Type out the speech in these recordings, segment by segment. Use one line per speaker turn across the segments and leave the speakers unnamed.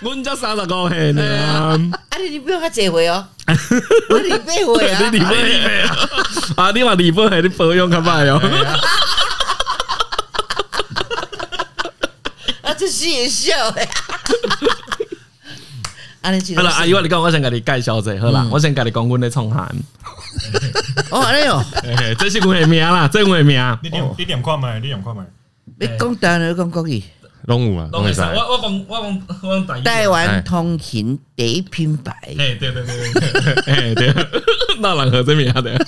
阮才三十五岁呢。
啊，你你不用较济岁哦，我二八岁啊，
你二八岁啊？啊，你话二八岁，你保养较歹哦。
啊，这是也笑诶。
好了，阿姨，我你讲，我先给你介绍者，好啦，我先给你讲阮的创汉。
哦，哎呦，
这是我的名啦，这是我的名。
你点你点看麦，你点看麦。
你讲台语，讲国语，
拢有啊，拢会使。
我我讲我讲我讲
台湾通勤第一品牌。
哎，对对对对，哎对，那人何这名的。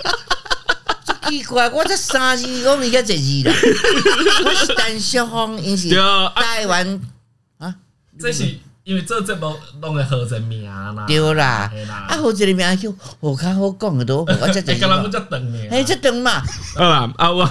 奇怪，我这三字我咪叫这字啦。我是陈小芳，因是台湾啊，
这是。因为这这部拢会合成名啦，
对啦，啊，合成名叫我较好讲的多，我这这，
刚刚我这等你，
哎，这等嘛，
好啦，啊我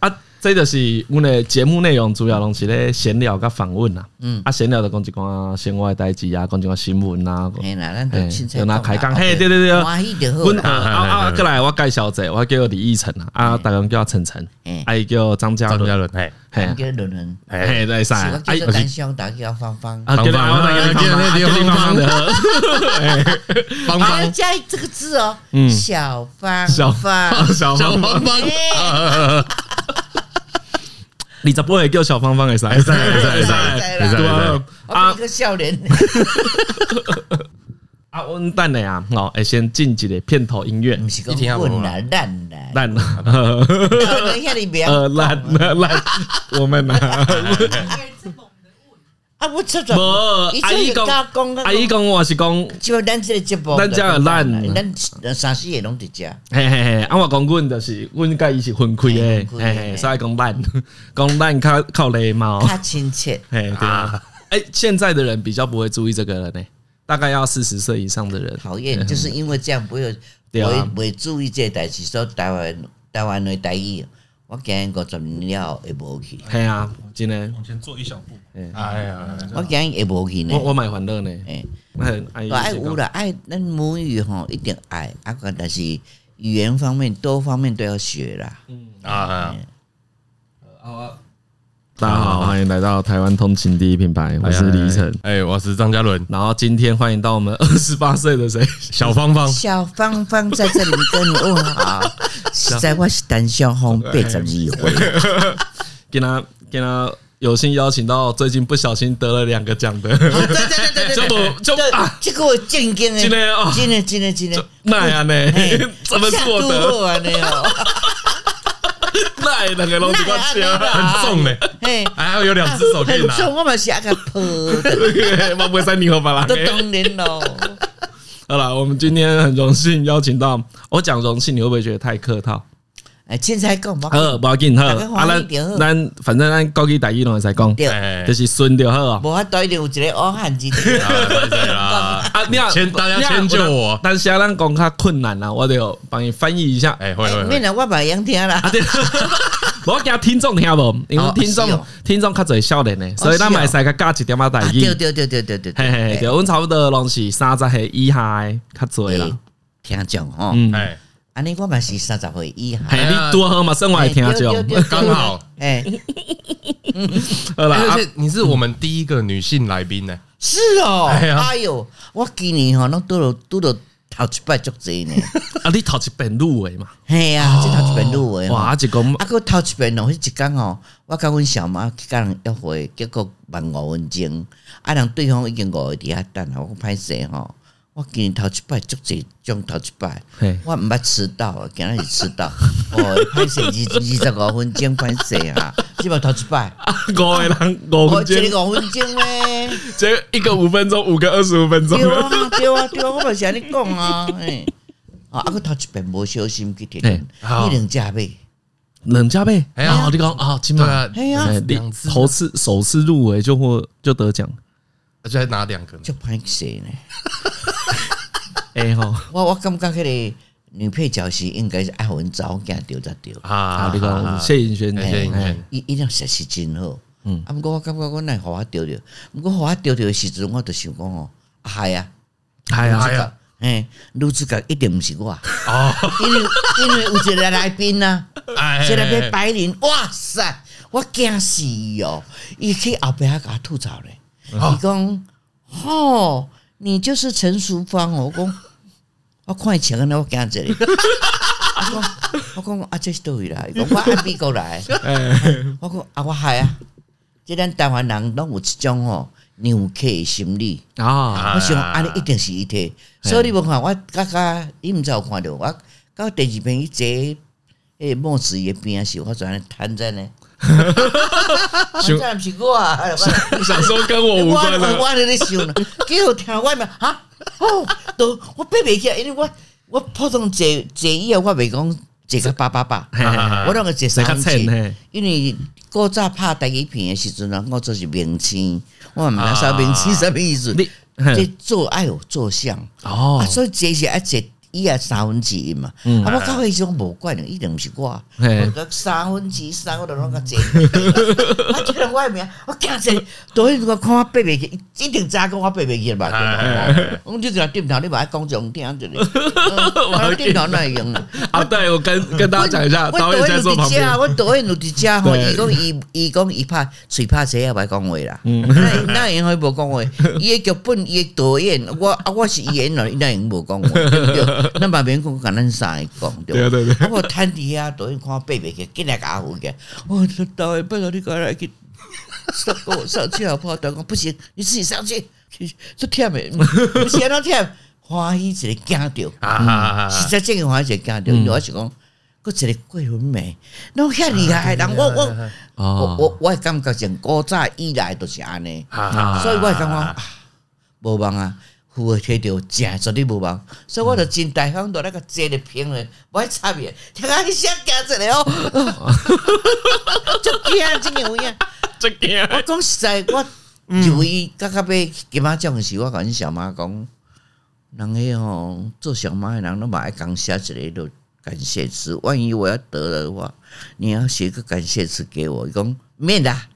啊。这就是阮的节目内容，主要拢是咧闲聊甲访问呐。嗯，啊，闲聊就讲一寡生活代志啊，讲一寡新闻呐。
嘿啦，咱就凊彩
开讲。嘿，对对对，
欢喜就好。
啊啊，过来我介绍者，我叫李义成啊，啊，大家叫晨晨，啊，伊叫张嘉伦，嘿，嘿，
叫伦伦，
嘿，在啥？啊，
我叫丹香，大家叫芳芳，
啊，叫芳芳，叫芳芳的，芳芳
加这个字哦，嗯，小芳，
小芳，小芳芳。你十八会叫小芳芳？会使会使会使会使，对啊，
啊，一个笑脸。
啊，温蛋的呀，哦，先进一个片头音乐，
一听好不？烂烂
烂，呃，烂 烂，我们呢？
啊，我出错。
阿姨讲，阿姨讲，我是讲，
就咱这个节目，
咱家烂，
咱三四个拢在家。
嘿嘿嘿，啊，我讲阮就是，阮甲伊是分开诶，嘿嘿，所以讲烂，讲烂较靠礼貌，
较亲切。
嘿，对啊。哎，现在的人比较不会注意这个了呢，大概要四十岁以上的人。
讨厌，就是因为这样，不会，不会，不会注意这个代志，说台湾，台湾的台语。我惊五十年了会无去。
系啊，真诶。
往前做一小步。
哎呀，
我惊会无去呢。
我我蛮烦恼呢。
哎，爱有啦爱，咱母语吼一定爱，啊个但是语言方面多方面都要学啦。嗯啊。
好啊。大家好，欢迎来到台湾通勤第一品牌，我是李依晨，
哎，我是张嘉伦，
然后今天欢迎到我们 二十八岁的谁？小芳芳，
小芳芳在这里跟你问好，实在我是单小红八十二岁，
给他给他有幸邀请到最近不小心得了两个奖的，
对对对对对，
就就啊，
这个我震惊的，
今天啊，
今天今天今天，
那样呢？怎么获得？那两个龙子光很重嘞，还要有两只手可以拿。
重，我们下个坡，
我不会三零后吧啦。
都当然喽。
好了，我们今天很荣幸邀请到，我讲荣幸，你会不会觉得太客套？
哎，凊彩讲，
好，不要紧，好，啊，咱咱反正咱高级大医拢会使讲，就是顺就好啊。
无法度一定有一个恶汉之地。
啊，你要先大家迁就我，但是啊咱讲较困难啦，我得帮你翻译一下。哎，会会会。
免得我把样听啦。
我惊 听众听无，因为听众听众较侪少年诶，所以咱买使个加一点仔代志。
对对对对对对。
嘿嘿，对，阮差不多拢是三十岁以下的较侪啦。
听众哦，嗯。安尼我嘛是三十岁以下，
你多好嘛，生活听就
刚好。哎，而且你是我们第一个女性来宾呢。
是哦，哎呦，我今年吼拢拄着拄着头一摆足济呢。
啊，你头一遍入围嘛？
嘿啊，这头一遍入围。
哇，一个啊
个头一遍哦，迄一工哦，我甲阮小妈去甲人约会，结果慢五分钟，啊，人对方已经五个伫遐等啊，我歹势吼。我今年头一摆足济种头一摆，我毋捌迟到，今日是迟到，哦，歹势二二十五分钟歹势啊，是无头一摆，
五个人五分钟，
五分钟咧，
这一个五分钟，五个二十五分钟，
对啊对啊对啊，我嘛是安尼讲啊，哎，啊，啊个头一摆无小心去点，一两加倍，
两加倍，哎呀，你讲啊，起码
哎呀，
两次头次首次入围就获就得奖，
而且还拿两个，
就歹势呢。
哎吼，
我我感觉迄个女配角是应该是爱文早嫁掉才对
啊！你讲谢盈萱，谢盈萱，
伊伊俩实是真好。嗯，啊，不过我感觉我奈互我丢掉，不过互我丢掉的时阵，我就想讲哦，系啊，
系啊，系啊，
哎，女主角一定毋是我。哦，因为因为有一个来宾呐，一个被白领，哇塞，我惊死哦！伊去后壁还甲我吐槽咧，伊讲。吼，你就是陈淑芳哦。我讲，我看伊穿安尼，我惊一个。我讲，我讲啊，这是倒位来？我按美国来。我讲啊，我嗨啊！即咱台湾人拢有一种哦，娘客的心理啊。我想安尼一定是伊体，所以你无看我刚刚，你毋知有看着我到第二遍伊坐诶墨子伊边时，我转来瘫在呢。想不是我啊！
想说跟我无关的，
我咧想呢，结果听外面哈哦，都我背袂起来，因为我我普通坐坐以后，我袂讲坐个八八八，我拢个坐三千，因为古早拍第一片的时阵啊，我做是明星，我毋知啥明星啥物意思，即做爱有做相。哦，所以坐是爱坐。伊也三分之一嘛，啊！我到迄时阵无怪呢，一定毋是我，我三分之三，我都拢个坐。我听到外面，我惊死，导演如果看我爬袂起，一定早讲我爬袂起吧？我就在点头，你把它讲讲听着咧。我点头那用啊！
啊，对，我跟跟大家讲一下，导演在坐旁边。
我导演有伫遮吼，伊讲伊伊讲伊拍嘴拍谁也袂讲话啦。那那演员无讲话，伊个剧本伊个导演，我啊我是演员，那演员无讲话。那把别人讲，跟咱三个讲，对对对。我摊底下导演看我背背去，给两个阿虎嘅。我导演不知道你过来去上我上去好不好？讲不行，你自己上去。这忝的，不是那忝，欢喜一个惊到，实在真个欢喜一个惊着。因为我是讲，搁一个桂纶镁，那么遐厉害，人我我我我我感觉从古早以来都是安尼，所以我感觉无望啊。我摕到正绝对无望，所以我就真大方到那个坐的平咧，无爱差别。听讲你想惊一个哦，就惊真个有影，
真惊。
我讲实在，我就伊刚刚被金马奖时，我跟小妈讲，人个吼做小妈的人都嘛爱讲写一个感谢词。万一我要得了的话，你要写个感谢词给我。伊讲免啦，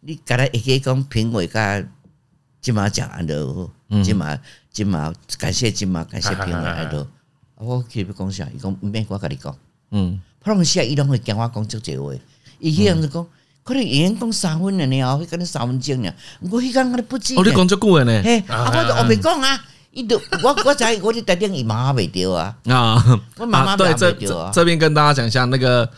你刚才一个讲评委甲金马奖安的。金马，金马，感谢金马，感谢评委来都。我去要讲啥？伊讲毋免我甲你讲。嗯，普通时啊，伊拢会惊我讲足济话。伊迄样子讲，可能已经讲三分了呢，会跟你三分钟呢。我迄讲我不记。
哦，你讲足久诶呢？
嘿，啊，我就后面讲啊，伊都我我知我伫台顶伊妈袂着啊。
啊，我妈妈对这这这边跟大家讲一下那个。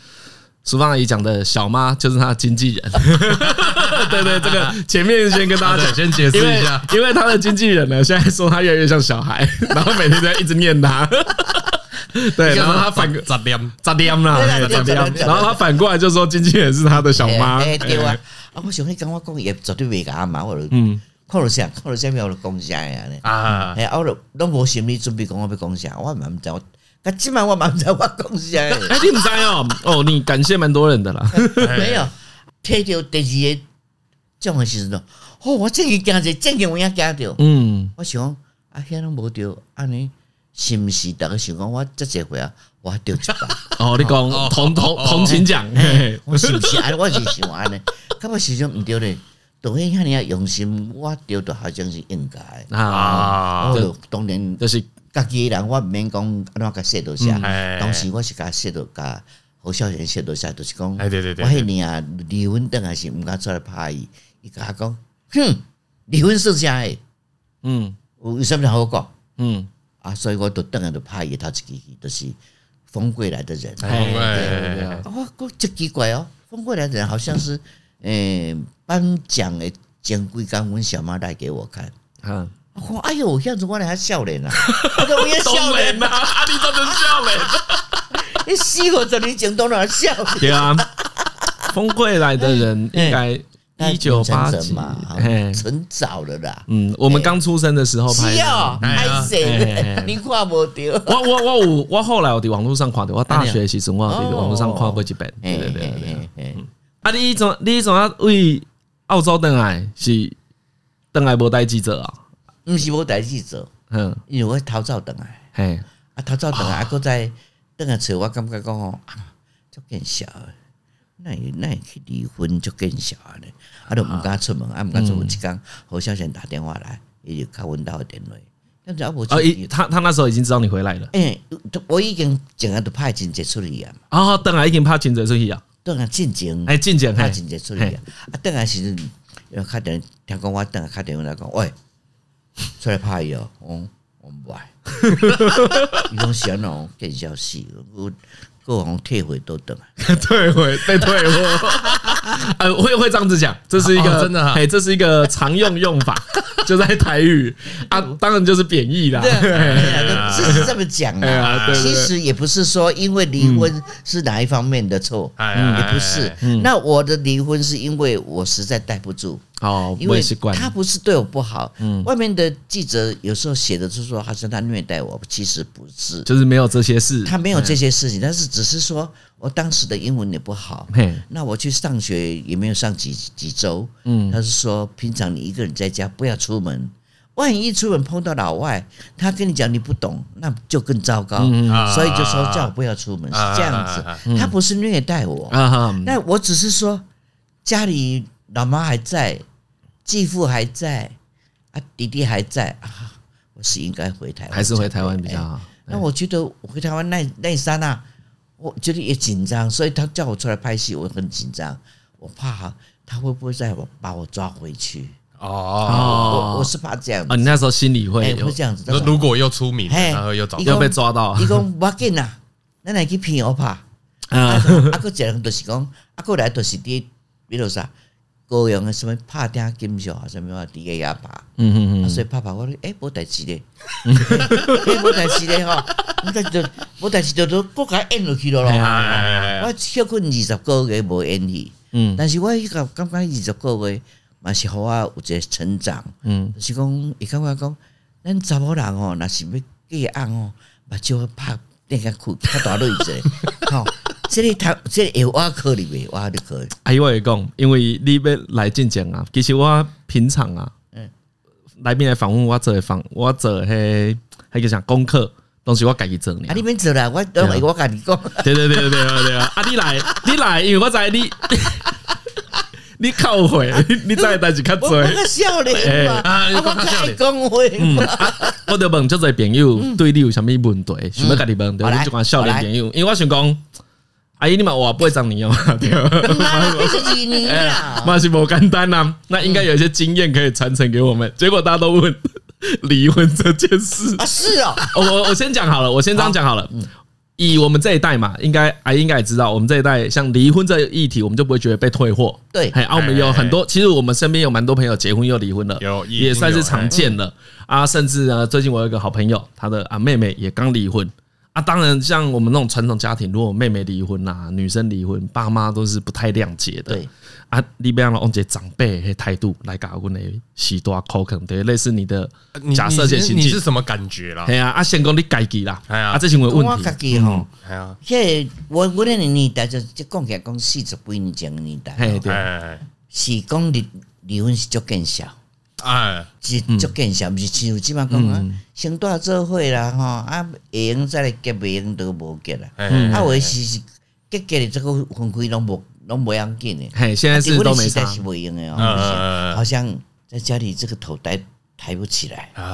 淑芳阿姨讲的小妈就是她的经纪人，对对，这个前面先跟大家讲，先解释一下，因为她的经纪人呢，现在说她越来越像小孩，然后每天都在一直念他，对，然后他反咋念。咋念啦，咋念，然后他反过来就说经纪人是他的小妈，
对啊，啊，我想你跟我讲也绝对袂假嘛，我就嗯，看到啥，看到啥咪我就讲啥呀呢，啊，哎，我都都无心理准备讲我要讲啥，我蛮唔知我。啊，今晚我蛮在我公司 哎，
你唔知哦？哦，你感谢蛮多人的啦。
没有，睇到第二个这样时阵，哦，我真系惊着，真嘅我也惊着。嗯，我想啊，遐拢无着，安尼是毋是？大家想讲我这一回啊，我着一把。
哦，你讲同同同情奖，
我是毋是安尼？我是想安尼，根本时阵毋对咧。导演遐尔用心，我着着好像是应该啊。哦，当然
就是。
家己人我毋免讲安怎甲写到啥，当时我是甲说多甲侯孝贤写到啥，就是讲，我迄年啊离婚等还是毋敢出来拍伊，伊甲我讲，哼，离婚是啥诶？嗯，有有啥物好讲？嗯，啊，所以我都等下就拍伊头一支戏，就是风归来的人。我讲真奇怪哦，风归来的人好像是诶颁奖诶前几工阮小妈带给我看，嗯。我哎呦，这样子我俩还笑脸啊！我也笑脸呐，
阿弟真的笑脸。
你死我这里讲都哪笑？
对啊，风归来的人 应该一九八几嘛，
很早了啦。
嗯，我们刚出生的时候拍的。
哎谁？你看不到？
我我我我我后来我在网络上看的，我大学其实我在网络上看过几本。对对对对。啊，你从你从啊为澳洲回来是回来无带记者啊？
毋是无代志做，嗯，因为我偷走倒来，嘿，啊偷走倒来，啊，搁再倒来找我，感觉讲哦，足见笑诶，那那去离婚足见笑诶，啊，都毋敢出门，啊，毋敢出门，一工侯孝贤打电话来，伊就甲阮兜电话，但是
他他那时候已经知道你回来了，
诶，我已经整个都拍真济出去啊，
哦，倒来已经拍真济出去啊，
倒来进前，
哎，进前
拍真济出去啊，啊，倒来时阵，又打电，听讲我倒来打电话来讲，喂。出来拍药，我我不爱，伊讲啥喏，更消息，我过往退回都等，
退回被退货，呃，会会这样子讲，这是一个真的，哎，这是一个常用用法，就在台语。啊，当然就是贬义啦，
这是这么讲啊，其实也不是说因为离婚是哪一方面的错，也不是，那我的离婚是因为我实在待不住。
哦，
因为他不是对我不好，嗯，外面的记者有时候写的就是说，好像他虐待我，其实不是，
就是没有这些事，
他没有这些事情，但是只是说我当时的英文也不好，嘿，那我去上学也没有上几几周，嗯，他是说平常你一个人在家不要出门，万一一出门碰到老外，他跟你讲你不懂，那就更糟糕，嗯所以就说叫我不要出门是这样子，他不是虐待我，那我只是说家里。老妈还在，继父还在，啊，弟弟还在啊，我是应该回台湾，
还是回台湾比较好？
那我觉得我回台湾那那一刹那，我觉得也紧张，所以他叫我出来拍戏，我很紧张，我怕他会不会再把我抓回去？哦，我我是怕这样啊。
你那时候心里会
会这样子。
如果又出名，然后又找
又被抓到，
你讲不要紧呐，那来去骗我怕？啊，啊，个一人都是讲，阿哥来都是啲，比如啥？高阳的什么拍听金秀啊，什么话底下也拍，嗯嗯嗯，所以拍拍我说，诶，无代志咧，诶，无代志咧吼，无代志，无代志就都国家演落去咯。咯。我休困二十个月无演戏，嗯，但是我迄个感觉二十个月嘛是互我，有一个成长，嗯，是讲伊感觉讲，咱查某人吼，若是要嫁案吼，目睭拍点个哭，较大泪子，好。这里他这里有挖可以没？挖就可以。
阿姨我也讲，因为你要来进前啊，其实我平常啊，嗯，来宾来访问我做访，我做迄迄个啥功课，东西我自己做呢。
啊，你免做啦，我等下我跟你讲。
对对对对对对啊！啊，你来 你来，因为我知你 你靠会，你再代志较多。
我个少年嘛，我开讲会。
我就问这个朋友对你有啥物问题？想要跟你问，对，你就讲少年朋友，因为我想讲。阿姨，你嘛我不会找你哦，对吧？嘛 是不简单呐，那应该有一些经验可以传承给我们。结果大家都问离婚这件事
啊，是哦。
我我先讲好了，我先这样讲好了。以我们这一代嘛，应该阿姨应该也知道，我们这一代像离婚这个议题，我们就不会觉得被退货。
对，
啊，我们有很多，其实我们身边有蛮多朋友结婚又离婚了，有也算是常见的啊。甚至呢，最近我有一个好朋友，他的啊妹妹也刚离婚。啊，当然，像我们那种传统家庭，如果妹妹离婚呐，女生离婚，爸妈都是不太谅解的。对。啊，你不要用这长辈的态度来搞我们的许多口肯，对，类似你的假设性情，
你是什么感觉啦？
对啊，啊，先讲你改己啦，啊，这行为问题。
我自己吼，系啊，即我我那年代就就讲起来讲四十几年前的年代，对，是讲离离婚是足见少。哎，是足见少，毋是像即摆讲啊，先大做伙啦吼，啊，会用再来结，袂用都无结啦。啊，有诶是是结结的这个分开拢无拢无要紧的。
嘿，现在是都没差，
是袂用的哦。好像在家里这个头抬抬不起来啊。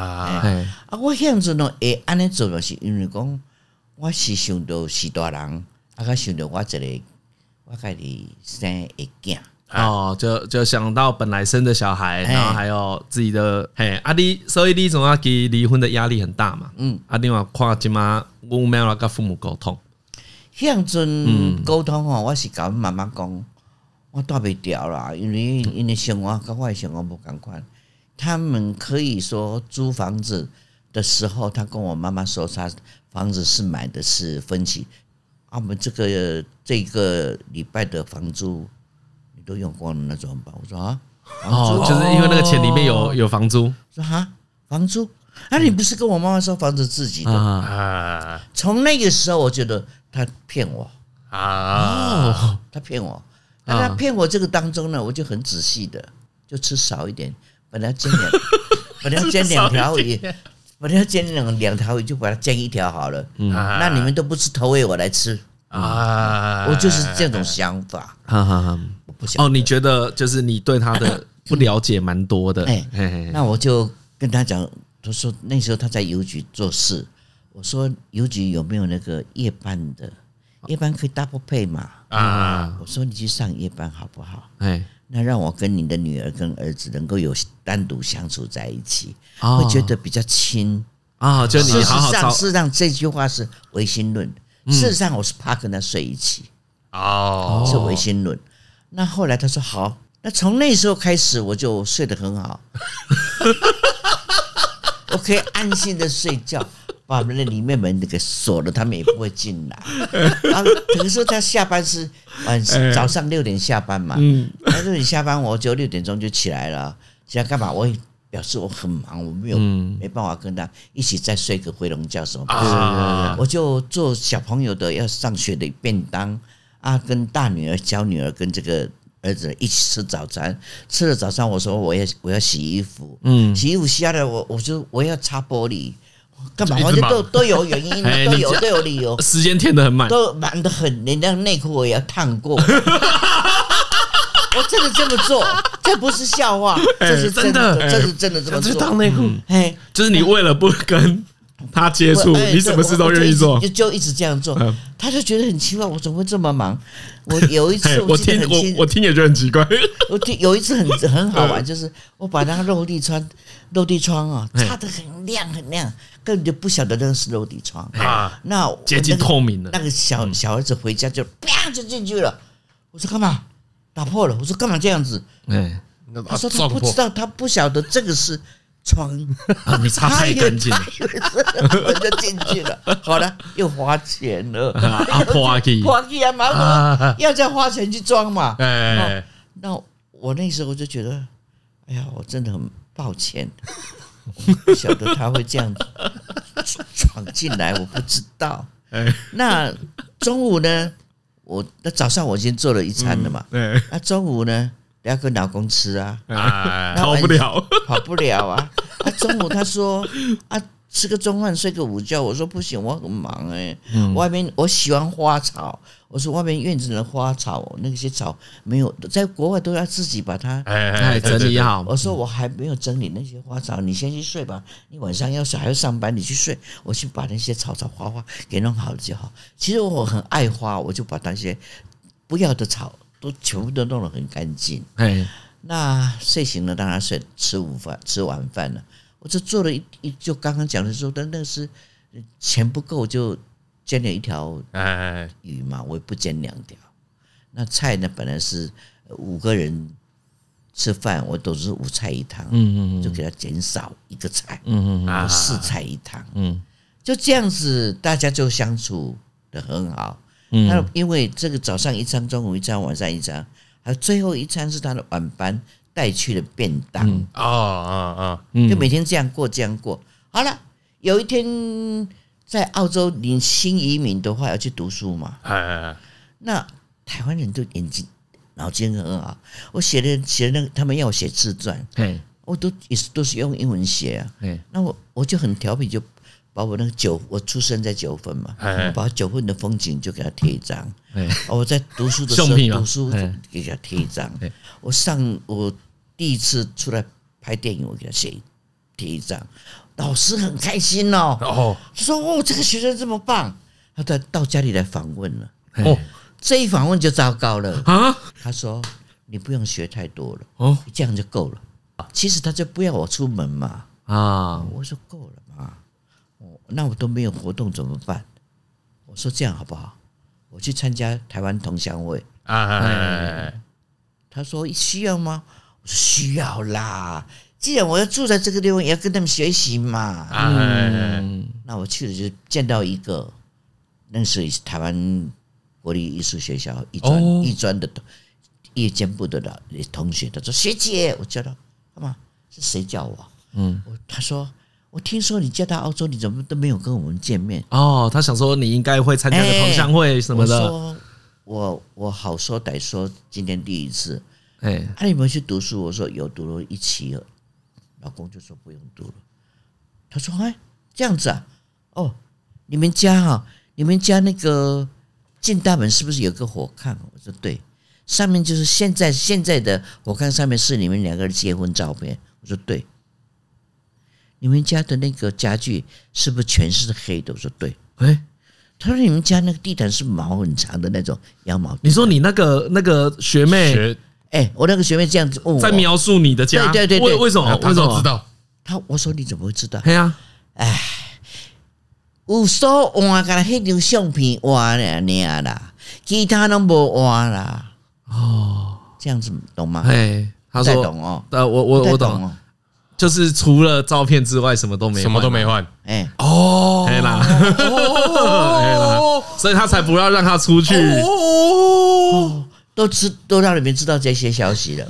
啊，我现阵呢会安尼做，就是因为讲我是想到是大人，啊，甲想到我一个我家己生个囝。
哦，就就想到本来生的小孩，然后还有自己的嘿，阿弟，所以你总要给离婚的压力很大嘛。嗯，阿弟话看即妈我没有跟父母沟通，
向阵沟通哦，我是跟妈妈讲，我带不掉啦，因为因为生活跟我生活不共款。他们可以说租房子的时候，他跟我妈妈说，他房子是买的是分期，啊，我们这个这个礼拜的房租。都用光了，那怎么办？我说啊，
哦，就是因为那个钱里面有有房租。
说哈，房租？啊你不是跟我妈妈说房子自己的啊？从那个时候，我觉得他骗我啊，他骗我。那他骗我这个当中呢，我就很仔细的，就吃少一点。本来煎两，本来煎两条鱼，本来要煎两两条鱼，就把它煎一条好了。那你们都不吃头尾，我来吃啊！我就是这种想法。哈哈哈。
哦，你觉得就是你对他的 不了解蛮多的，
哎，那我就跟他讲，他说那时候他在邮局做事，我说邮局有没有那个夜班的？夜班可以 double pay 嘛？啊，我说你去上夜班好不好？哎，那让我跟你的女儿跟儿子能够有单独相处在一起，会觉得比较亲
啊。就你好好
事实上，事实上这句话是唯心论。事实上，我是怕跟他睡一起哦，是唯心论。那后来他说好，那从那时候开始我就睡得很好，我可以安心的睡觉。把那里面门给锁了，他们也不会进来。啊，可是他下班是晚上早上六点下班嘛，嗯，他说你下班我就六点钟就起来了，起来干嘛？我也表示我很忙，我没有没办法跟他一起再睡个回笼觉什么的。我就做小朋友的要上学的便当啊，跟大女儿、小女儿跟这个儿子一起吃早餐。吃了早餐，我说我要我要洗衣服，嗯，洗衣服洗了，我我就我要擦玻璃。干嘛？我就都都有原因，都有都有理由。
时间填得很满，
都满的很。连那内裤我也要烫过。我真的这么做，这不是笑话，这是真的，这是真的这么做。
烫内裤，哎，就是你为了不跟他接触，你什么事都愿意做，
就就一直这样做。他就觉得很奇怪，我怎么会这么忙？我 有一次
我听我我听也觉得很奇怪。
我听有一次很很好玩，就是我把那个落地窗落地窗啊擦得很亮很亮。根本就不晓得那是落地窗啊！那
接近透明的，
那个小小儿子回家就啪就进去了。我说干嘛？打破了。我说干嘛这样子？哎，他说他不知道，他不晓得这个是窗。
你擦太干净了，
我就进去了。好了，又花钱了。
啊，花去，
花去啊！麻烦要再花钱去装嘛。哎，那我那时候就觉得，哎呀，我真的很抱歉。不晓得他会这样闯进来，我不知道。那中午呢？我那早上我已经做了一餐了嘛。那中午呢？要跟老公吃啊。
跑不了，
跑不了啊。他中午他说啊。吃个中饭，睡个午觉。我说不行，我很忙哎、欸。嗯、外面我喜欢花草。我说外面院子的花草，那些草没有，在国外都要自己把它
哎整理好。
我说我还没有整理那些花草，你先去睡吧。你晚上要是还要上班，你去睡。我去把那些草草花花给弄好了就好。其实我很爱花，我就把那些不要的草都全部都弄得很干净。哎，那睡醒了，当然睡，吃午饭，吃晚饭了。我就做了一一，就刚刚讲的时候，但那是钱不够，就煎了一条鱼嘛，我也不煎两条。那菜呢，本来是五个人吃饭，我都是五菜一汤，嗯嗯，就给他减少一个菜，嗯嗯，四菜一汤，嗯，就这样子，大家就相处的很好。那因为这个早上一餐，中午一餐，晚上一餐，还有最后一餐是他的晚班。带去的便当啊啊啊！就每天这样过，这样过。好了，有一天在澳洲，你新移民的话要去读书嘛？那台湾人都眼睛脑筋很好。我写的写的那个，他们要我写自传，我都也是都是用英文写啊。那我我就很调皮，就把我那个九，我出生在九份嘛，我把九份的风景就给他贴一张。我在读书的时候读书给他贴一张。我上我。第一次出来拍电影，我给他写贴一张，老师很开心哦。哦，他说：“哦，这个学生这么棒。”他到到家里来访问了。哦，这一访问就糟糕了啊！他说：“你不用学太多了，哦，这样就够了。”其实他就不要我出门嘛。啊，我说够了那我都没有活动怎么办？我说这样好不好？我去参加台湾同乡会啊。他说需要吗？我说需要啦，既然我要住在这个地方，也要跟他们学习嘛。嗯，那我去了就见到一个，那是台湾国立艺术学校艺专艺专的夜间部的老同学，他说学姐，我叫他干嘛？是谁叫我？嗯，他说我听说你嫁到澳洲，你怎么都没有跟我们见面？
哦，他想说你应该会参加个同乡会什么的。
我说我我好说歹说，今天第一次。哎，他有没有去读书？我说有，读了一期了。老公就说不用读了。他说：“哎，这样子啊？哦，你们家哈，你们家那个进大门是不是有个火炕？”我说：“对，上面就是现在现在的火炕上面是你们两个人结婚照片。”我说：“对。”你们家的那个家具是不是全是黑的？我说：“对。”哎，他说：“你们家那个地毯是毛很长的那种羊毛。”
你说你那个那个学妹学。
哎，我那个学妹这样子问我，
在描述你的家，
对对对对，
为为什么？为什么
知道？
他我说你怎么会知道？
对呀，
哎，有所换个那张相片换了你啦，其他都无换啦。哦，这样子懂吗？
哎，他说
懂哦，
呃，我我我懂哦。就是除了照片之外，什么都没，
什么都没换。
哎，
哦，黑 啦，所以他才不要让他出去。
哦，都知都让你们知道这些消息了。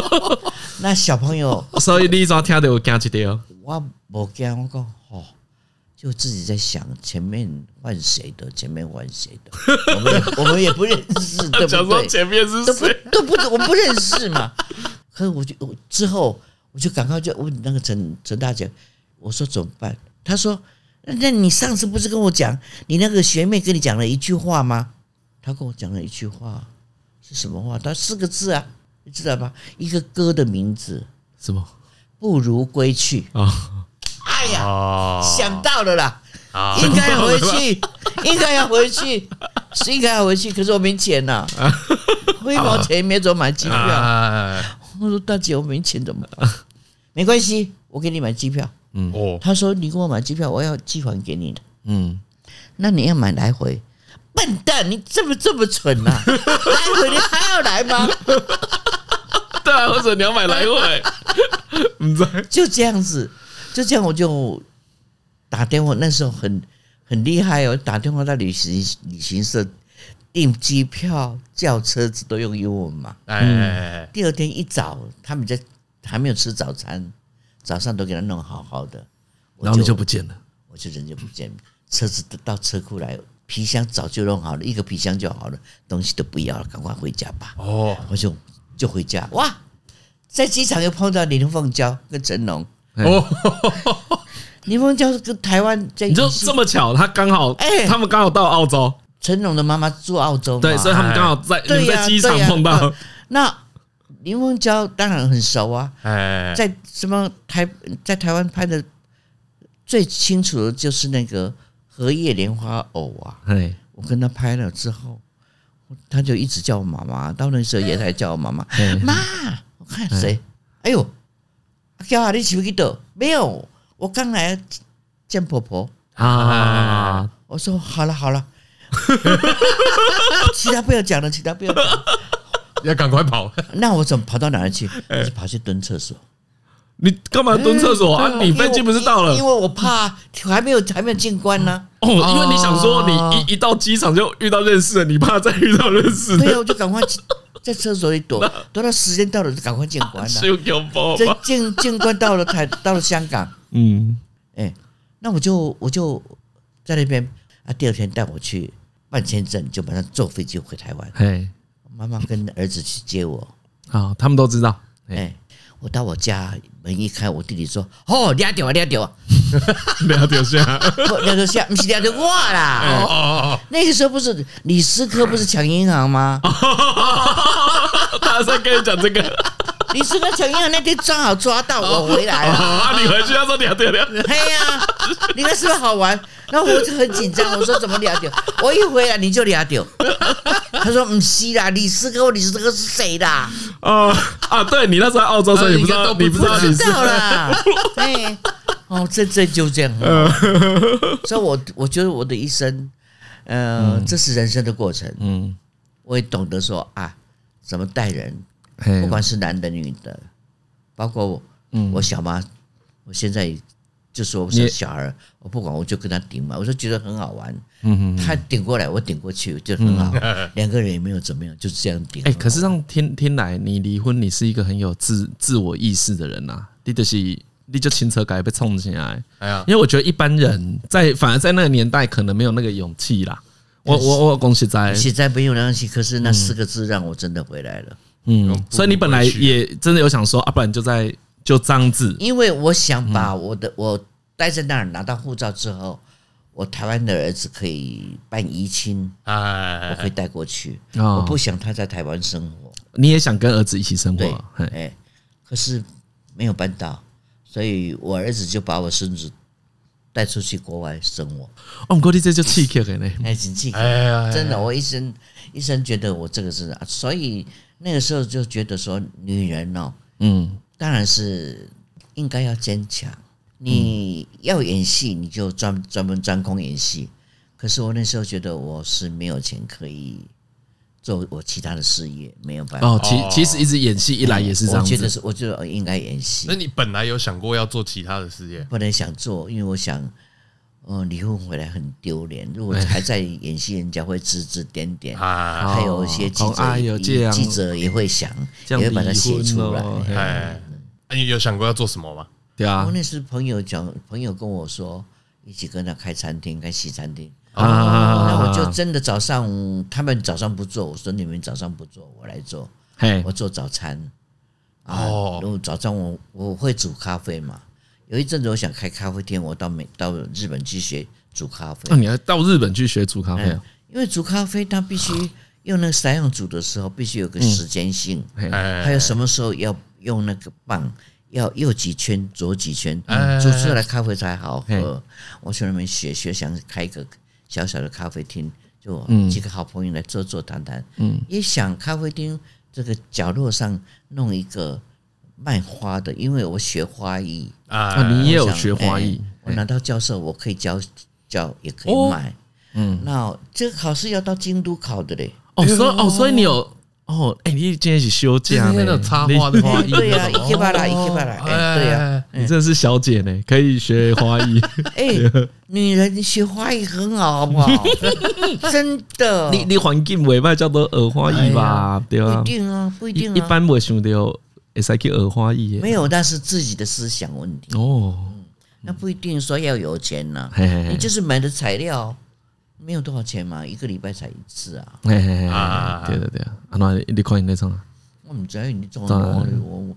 那小朋友，
所以你早听到我惊一点？
我冇惊，我讲哦，就自己在想前面换谁的，前面换谁的，我们我们也不认识，对不对？
前面是谁？
都不我不认识嘛。可是我就之后。我就赶快就问那个陈陈大姐，我说怎么办？她说：“那你上次不是跟我讲，你那个学妹跟你讲了一句话吗？”她跟我讲了一句话，是什么话？她四个字啊，你知道吧？一个歌的名字，
什么？
不如归去啊！哎呀，想到了啦，应该要回去，应该要回去，是应该要回去。可是我没钱呐，我一毛钱也没怎么买机票。我说大姐，我没钱怎么办？没关系，我给你买机票。嗯哦，他说你给我买机票，我要寄还给你的。嗯，那你要买来回？笨蛋，你这么这么蠢呐、啊？来回你还要来吗？
对啊，或者你要买来回？
嗯，就这样子，就这样，我就打电话。那时候很很厉害哦，打电话到旅行旅行社订机票、叫车子都用英文嘛。哎，第二天一早他们在。还没有吃早餐，早上都给他弄好好的，
然后你就不见了，
我就人就不见了。车子到车库来，皮箱早就弄好了，一个皮箱就好了，东西都不要了，赶快回家吧。哦，我就就回家。哇，在机场又碰到林凤娇跟成龙。哦，林凤娇跟台湾在，
你就这么巧，他刚好，哎，他们刚好到澳洲。
成龙的妈妈住澳洲，
对，所以他们刚好在在机场碰到。
那。林凤娇当然很熟啊，在什么台在台湾拍的最清楚的就是那个《荷叶莲花藕》啊，我跟他拍了之后，他就一直叫我妈妈，到那时候也在叫我妈妈。妈，我看谁？哎呦，阿娇啊，你去不去的？没有，我刚来见婆婆啊。我说好了好了，其他不要讲了，其他不要讲。
要赶快跑！
那我怎么跑到哪儿去？我就跑去蹲厕所。
你干嘛蹲厕所啊？你飞机不是到了？
因为我怕还没有还没有进关呢。
哦，因为你想说你一一到机场就遇到认识的，你怕再遇到认识的。
对，我就赶快在厕所里躲，躲到时间到了就赶快进关了。
就恐怖。
这进进关到了台到了香港，嗯，哎，那我就我就在那边啊。第二天带我去办签证，就马上坐飞机回台湾。嘿。妈妈跟儿子去接我，
啊，他们都知道。
哎，我到我家门一开，我弟弟说：“哦，抓到啊，抓到啊，
抓到下，
抓到下，不是抓到我啦。”哦哦哦，那个时候不是李斯科不是抢银行吗？
他在跟你讲这个。
李斯科抢银行那天正好抓到我回来了。
啊，你回去他说抓到了。
嘿呀，你那是不是好玩？然后我就很紧张，我说怎么抓到？我一回来你就抓到。他说：“不是啦，李斯哥，李斯哥是谁啦？”
啊啊！对你那时候在澳洲，所以你不知道，你不知道，
啦。哎，哦，这这就这样。所以我我觉得我的一生，呃，这是人生的过程。嗯，我也懂得说啊，怎么待人，不管是男的女的，包括我，我小妈，我现在。就说我是小孩，我不管，我就跟他顶嘛。我说觉得很好玩，嗯，他顶过来，我顶过去，就很好。两个人也没有怎么样，就这样顶。
哎，可是让听听来，你离婚，你是一个很有自自我意识的人呐。你就是你就轻车改被冲起来，哎呀，因为我觉得一般人在反而在那个年代可能没有那个勇气啦。我我我恭喜在，
现在没有勇气，可是那四个字让我真的回来了。
嗯，所以你本来也真的有想说啊，不然就在。就张字，
因为我想把我的我待在那儿拿到护照之后，我台湾的儿子可以办移亲，我可以带过去。我不想他在台湾生活，
你也想跟儿子一起生活？
哎，可是没有办到，所以我儿子就把我孙子带出去国外生活。
哦，我你这就刺激的呢，
哎，真刺激！哎呀，真的，我一生一生觉得我这个是，所以那个时候就觉得说，女人哦，嗯，当然是应该要坚强。你要演戏，你就专专门专攻演戏。可是我那时候觉得我是没有钱可以做我其他的事业，没有办法。
哦，其其实一直演戏一来也是这样子。
我觉得是，我觉得应该演戏。
那你本来有想过要做其他的事业？
本来想做，因为我想，嗯，离婚回来很丢脸。如果还在演戏，人家会指指点点啊。还有一些记者，记者也会想，也会把它写出来。
哎，你有想过要做什么吗？
对啊，
我那是朋友讲，朋友跟我说，一起跟他开餐厅，开西餐厅。啊，那我就真的早上，他们早上不做，我说你们早上不做，我来做。嘿，我做早餐。哦，如果早上我我会煮咖啡嘛。有一阵子我想开咖啡店，我到美到日本去学煮咖啡。
那你要到日本去学煮咖啡？
因为煮咖啡它必须用那个散样煮的时候，必须有个时间性，还有什么时候要用那个棒。要右几圈，左几圈，煮出来咖啡才好喝。我去那边学学，想开一个小小的咖啡厅，就几个好朋友来坐坐谈谈。嗯，也想咖啡厅这个角落上弄一个卖花的，因为我学花艺
啊，你也有学花艺，
我拿到教授，我可以教教，也可以卖。嗯，那这个考试要到京都考的嘞。
哦，所以哦，所以你有。哦，哎，你今天是休假呢？
插花的花艺，
对 呀，一克巴拉，一克巴拉，哎，对呀，
你真的是小姐呢，可以学花艺。
哎，女人学花艺很好，好不好？真的。
你你环境委外叫做耳花艺吧？对啊？
不一定啊，不一定啊。
一般我想到会使去耳花艺。
没有，但是自己的思想问题。哦，那不一定说要有钱呢，你就是买的材料。没有多少钱嘛，一个礼拜才一次啊！
啊，对对对啊，那你可以那种啊？
我唔知你做我我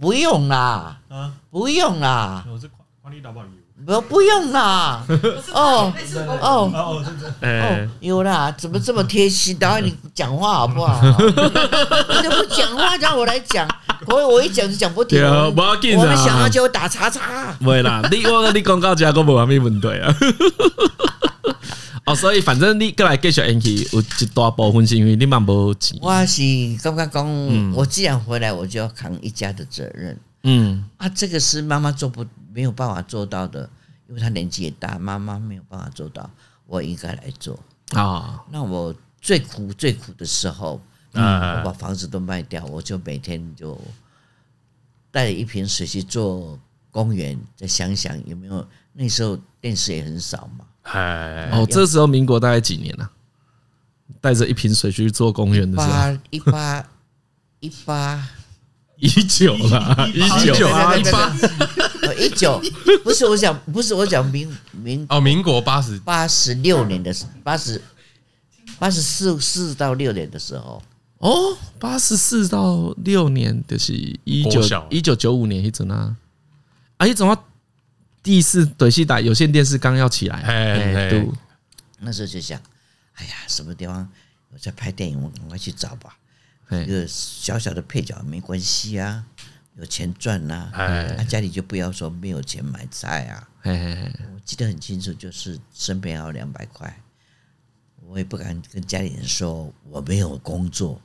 不用啦，啊，不用啦，我是管理不不用啦，哦哦哦，哦有啦，怎么这么贴心？等下你讲话好不好？你都不讲话，让我来讲，我我一讲就讲不停。我们想要就打叉叉。
不会啦，你我你广告加个无啥物问题啊。哦，所以反正你过来继续演戏，有一大部分是因为你嘛无钱。
我是刚刚讲，我既然回来，我就要扛一家的责任。嗯，啊，这个是妈妈做不没有办法做到的，因为她年纪也大，妈妈没有办法做到，我应该来做啊。那我最苦最苦的时候，嗯，我把房子都卖掉，我就每天就带了一瓶水去做公园，再想想有没有。那时候电视也很少嘛。
哎，哦，这时候民国大概几年了？带着一瓶水去做公园的时候，
一八一八
一九啦，一九啊，一八。
一九，不是我讲，不是我讲民民
哦，民国八十。
八十六年的八十八十四四到六年的时候，
哦，八十四到六年就是一九一九九五年一整啊，啊一整啊。第四短戏打有线电视刚要起来，哎，对，
那时候就想，哎呀，什么地方我在拍电影，我赶快去找吧。一个小小的配角没关系啊，有钱赚呐。啊，家里就不要说没有钱买菜啊。我记得很清楚，就是身边还有两百块，我也不敢跟家里人说我没有工作，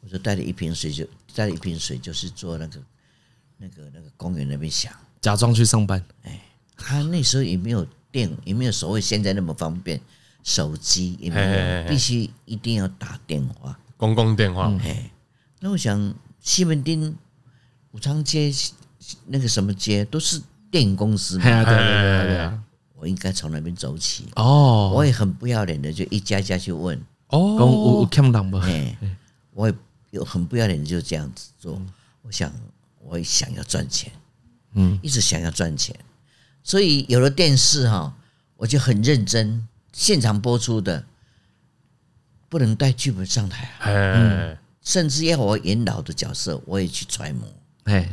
我就带了一瓶水，就带了一瓶水，就是坐那个那个那个公园那边想。
假装去上班，
哎，他那时候也没有电，也没有所谓现在那么方便，手机也没有，必须一定要打电话，
公共电话。
哎，那我想西门町、武昌街那个什么街都是电影公司嘛，对对对对，我应该从那边走起。哦，我也很不要脸的，就一家家去问。
哦，我我看不懂吧？
哎，我也有很不要脸的，就这样子做。我想，我也想要赚钱。嗯，一直想要赚钱，所以有了电视哈，我就很认真，现场播出的不能带剧本上台啊，嗯，甚至要我演老的角色，我也去揣摩。哎，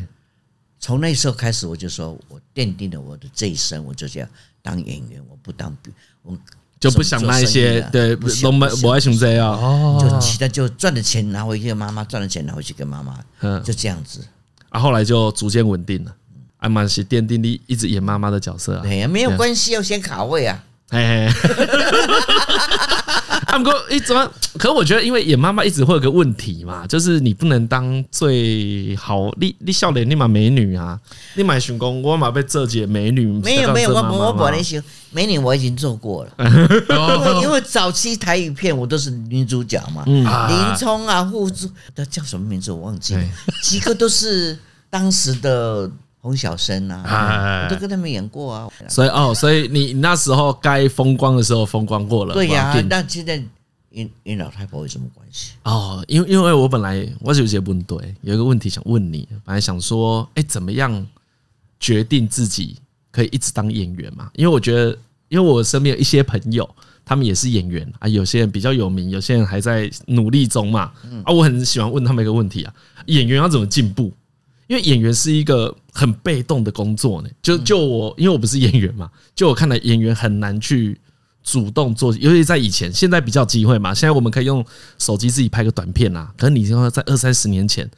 从那时候开始，我就说我奠定了我的这一生，我就这样当演员，我不当，我
就不想那一些，对，不不不爱想这样，哦，
就其他就赚的钱拿回去给妈妈，赚的钱拿回去给妈妈，嗯，就这样子，
啊，后来就逐渐稳定了。还蛮是奠定你一直演妈妈的角色啊。
对呀，没有关系，要先卡位啊。
哎，他们说，哎，怎么？可我觉得，因为演妈妈一直会有个问题嘛，就是你不能当最好，你你笑脸立马美女啊，立马成功，我马被这姐美女。
没有没有，我我本来行美女，我已经做过了。因为因为早期台语片我都是女主角嘛，林冲啊，护主，他叫什么名字我忘记了，几个都是当时的。洪小生啊，我都跟他们演过啊。
所以哦，所以你那时候该风光的时候风光过了。
对呀，那现在跟跟老太婆有什么关系？
哦，因为因为我本来我有些问对，有一个问题想问你，本来想说，哎，怎么样决定自己可以一直当演员嘛？因为我觉得，因为我身边有一些朋友，他们也是演员啊，有些人比较有名，有些人还在努力中嘛。啊，我很喜欢问他们一个问题啊，演员要怎么进步？因为演员是一个很被动的工作呢，就就我，因为我不是演员嘛，就我看来演员很难去主动做，尤其在以前，现在比较机会嘛。现在我们可以用手机自己拍个短片啊，可是你说在二三十年前，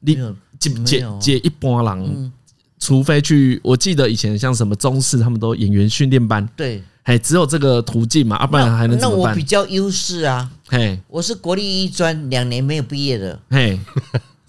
你接接接一般人，除非去，我记得以前像什么中视，他们都演员训练班，
对，
哎，只有这个途径嘛，要不然还能怎么办？
那我比较优势啊，嘿，我是国立艺专两年没有毕业的，嘿。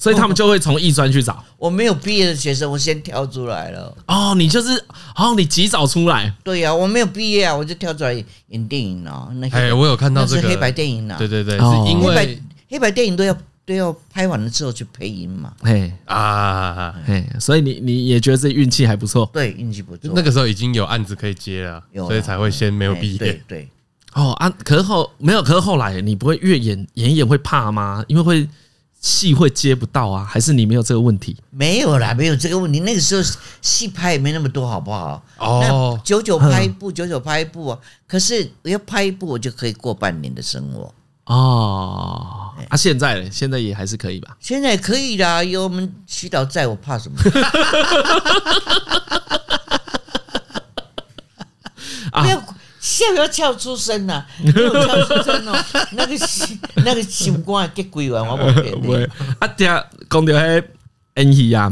所以他们就会从艺专去找。
我没有毕业的学生，我先跳出来了。
哦，你就是哦，你及早出来。
对呀，我没有毕业啊，我就跳出来演电影了。那
哎，我有看到这个
黑白电影啊。
对对对，是因为
黑白黑白电影都要都要拍完了之后去配音嘛。
嘿啊嘿，所以你你也觉得自己运气还不错？
对，运气不错。
那个时候已经有案子可以接了，所以才会先没有毕业。
对对。
哦啊，可是后没有，可是后来你不会越演演一演会怕吗？因为会。戏会接不到啊？还是你没有这个问题？
没有啦，没有这个问题。那个时候戏拍也没那么多，好不好？哦，九九拍一部，九九拍一部啊。可是我要拍一部，我就可以过半年的生活。
哦，啊，现在呢？现在也还是可以吧？
现在可以啦，有我们徐导在，我怕什么？不要。笑要笑出声呐，没有跳出声哦。那个心，那个心肝结鬼完，我不会。
啊，听讲到迄演戏啊，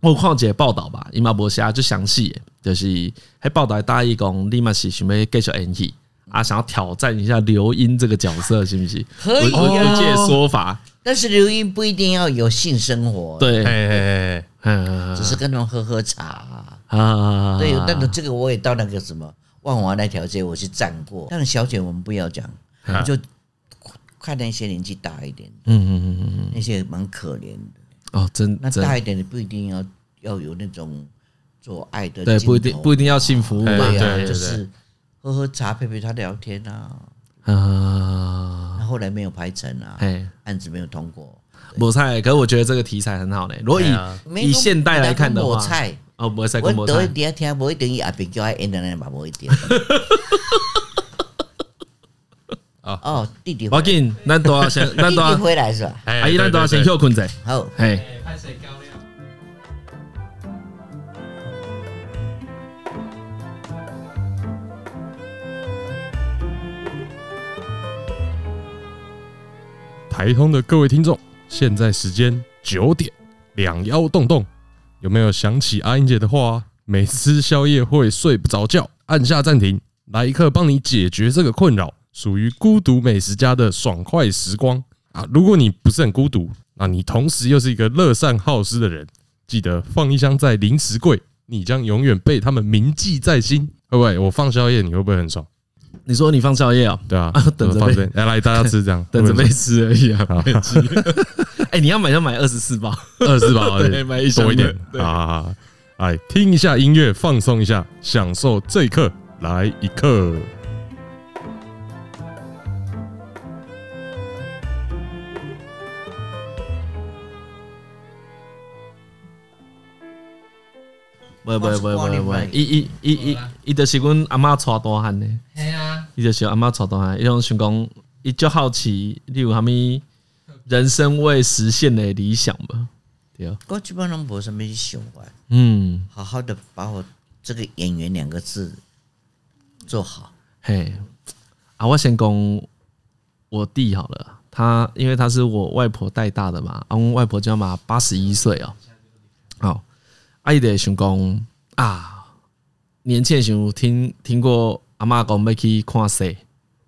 我看一个报道吧，伊嘛无写就详细，就是迄报道大意讲，你嘛是想要继续演戏啊，想要挑战一下刘英这个角色，是不是？
可以
有一些说法，
但是刘英不一定要有性生活，
对，
只是跟他们喝喝茶啊。对，但是这个我也到那个什么。万华那条街我是站过，但是小姐我们不要讲，我就看那些年纪大一点，嗯嗯嗯嗯，那些蛮可怜的。
哦，真
那大一点的不一定要要有那种做爱的，
对，不一定不一定要性服务，
对呀，就是喝喝茶陪陪他聊天啊，啊，后来没有拍成啊，案子没有通过，
抹菜，可是我觉得这个题材很好嘞，如果以以现代来看的话。会再跟我
多一点听，不会等于阿炳叫他演的那把不会点。哦哦，弟弟，
我紧，咱多少先，咱多少
回来是吧？
阿姨，咱多少先休困者。
好，
嘿。
台通的各位听众，现在时间九点，两腰动动。有没有想起阿英姐的话？每次吃宵夜会睡不着觉，按下暂停，来一刻帮你解决这个困扰，属于孤独美食家的爽快时光啊！如果你不是很孤独，那你同时又是一个乐善好施的人，记得放一箱在零食柜，你将永远被他们铭记在心。会不会？我放宵夜，你会不会很爽？
你说你放宵夜啊？
对啊，等着被来来大家吃这样，
等着被吃而已啊。哎，你要买就买二十四包，
二十四包，
对，买一多一点。
啊！哎，听一下音乐，放松一下，享受这一刻，来一刻。
喂喂喂喂喂，伊伊伊伊伊就是阮阿嬷带大汉的，系啊，伊就是阿嬷带大汉，伊种想讲，伊就好奇你有啥物人生未实现的理想吧？对啊，
我基本上没什么想法，嗯，好好的把我这个演员两个字做好。
嘿，啊，我先讲我弟好了，他因为他是我外婆带大的嘛，啊，我外婆叫嘛八十一岁哦，好。阿姨的想讲啊，年轻时候听听过阿嬷讲要去看雪，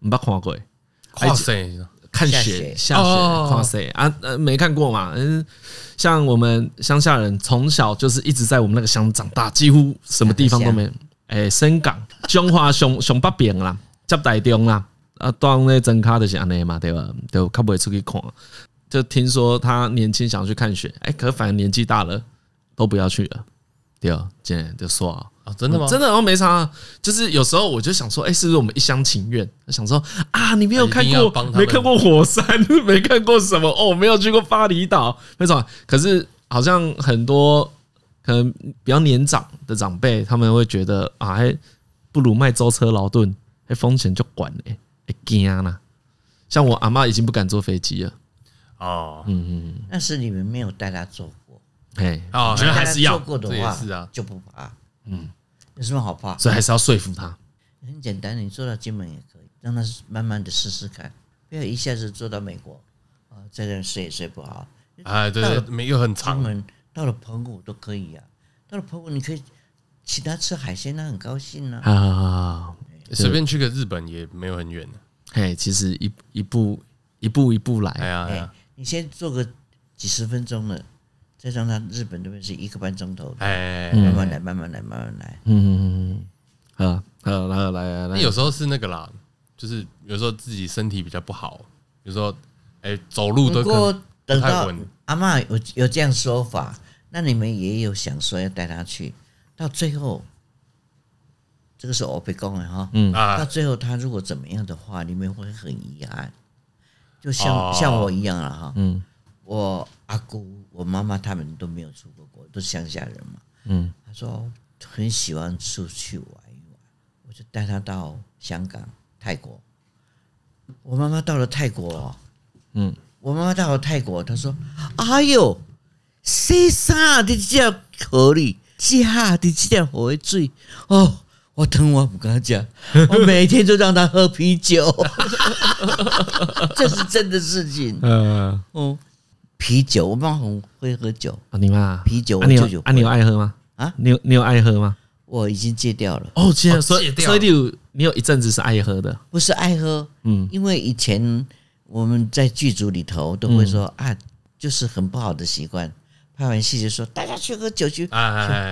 毋捌看过，
看雪，
看雪下雪看雪啊，呃，没看过嘛？嗯，像我们乡下人从小就是一直在我们那个乡长大，几乎什么地方都没。诶，深港、中华、上上北边啦，接台中啦，啊，当那真卡的是安尼嘛，对吧？就较不会出去看。就听说他年轻想去看雪，哎，可反正年纪大了都不要去了，对啊，今天就说啊，
啊，真的吗？
真的，然后没啥，就是有时候我就想说，哎，是不是我们一厢情愿？想说啊，你没有看过，没看过火山，没看过什么哦，没有去过巴厘岛，没错。可是好像很多可能比较年长的长辈，他们会觉得啊，还不如卖舟车劳顿，还，风险就管嘞，哎，惊啦。像我阿妈已经不敢坐飞机了。
哦，
嗯嗯，
但是你们没有带他坐过，
哎，
哦，觉得还是要
坐过的话，
是啊，
就不怕，
嗯，
有什么好怕？
所以还是要说服他。
很简单，你做到金门也可以，让他慢慢的试试看，不要一下子做到美国，啊，在这睡也睡不好。
哎，对对，没有很长，
金门到了澎湖都可以呀，到了澎湖你可以请他吃海鲜，他很高兴呢。
啊，
随便去个日本也没有很远的，
嘿，其实一一步一步一步来，
哎呀。
你先做个几十分钟了，再让他日本这边是一个半钟头，哎，慢慢来，慢慢来，慢慢来。嗯嗯嗯
嗯，好，好，来来来。
有时候是那个啦，就是有时候自己身体比较不好，有时候哎走路都不太稳。
阿嬷有有这样说法，那你们也有想说要带他去，到最后，这个是我被讲的哈，嗯啊，到最后他如果怎么样的话，你们会很遗憾。就像像我一样了哈，嗯，我阿姑、我妈妈他们都没有出过国，都是乡下人嘛，嗯，他说很喜欢出去玩一玩，我就带他到香港、泰国。我妈妈到了泰国，嗯，我妈妈到了泰国，她说：“哎呦，西沙的这河里，西哈的这河水哦。”我疼，我不跟他讲，我每天就让他喝啤酒，这是真的事情。嗯，哦，啤酒，我妈很会喝酒
啊。你妈
啤酒，
你有啊？你有爱喝吗？啊，你有你有爱喝吗？
我已经戒掉了。
哦，戒掉，所以所以你有你有一阵子是爱喝的，
不是爱喝。嗯，因为以前我们在剧组里头都会说啊，就是很不好的习惯。拍完戏就说大家去喝酒去，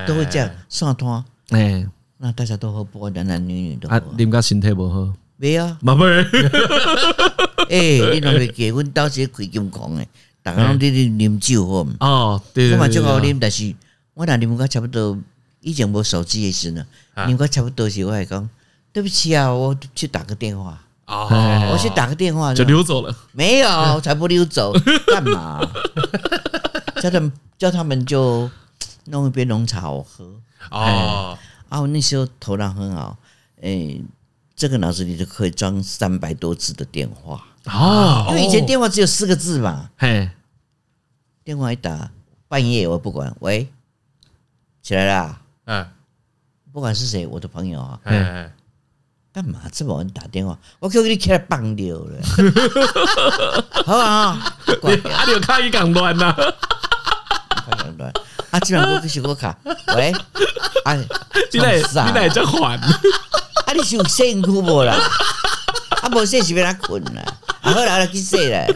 都会这样上摊。哎。那大家都喝，不管男男女女都喝。啊，
你们家身体不好？
没有，
没没。
哎，你啷个结婚到时开金矿诶？大家拢在啉啉酒喝。
哦，对。
我嘛就好啉，但是我俩啉个差不多，以前无手机诶时呢，啉个差不多时我还讲，对不起啊，我去打个电话。哦，我去打个电话
就溜走了。
没有，才不溜走，干嘛？叫他们叫他们就弄一杯浓茶我喝。哦。啊，我那时候头脑很好，哎，这个脑子里就可以装三百多字的电话。哦，因为以前电话只有四个字嘛。嘿，电话一打，半夜我不管，喂，起来啦，嗯，不管是谁，我的朋友啊，嗯，干嘛这么晚打电话？我可以给你起来绑掉了，好 啊，
你有卡一港
乱呐，乱，啊，基本上不是我卡，喂。啊，
你来，你来这还？
啊，你是有辛苦不啦？啊，无洗是要他困啦，啊，后来来去睡了。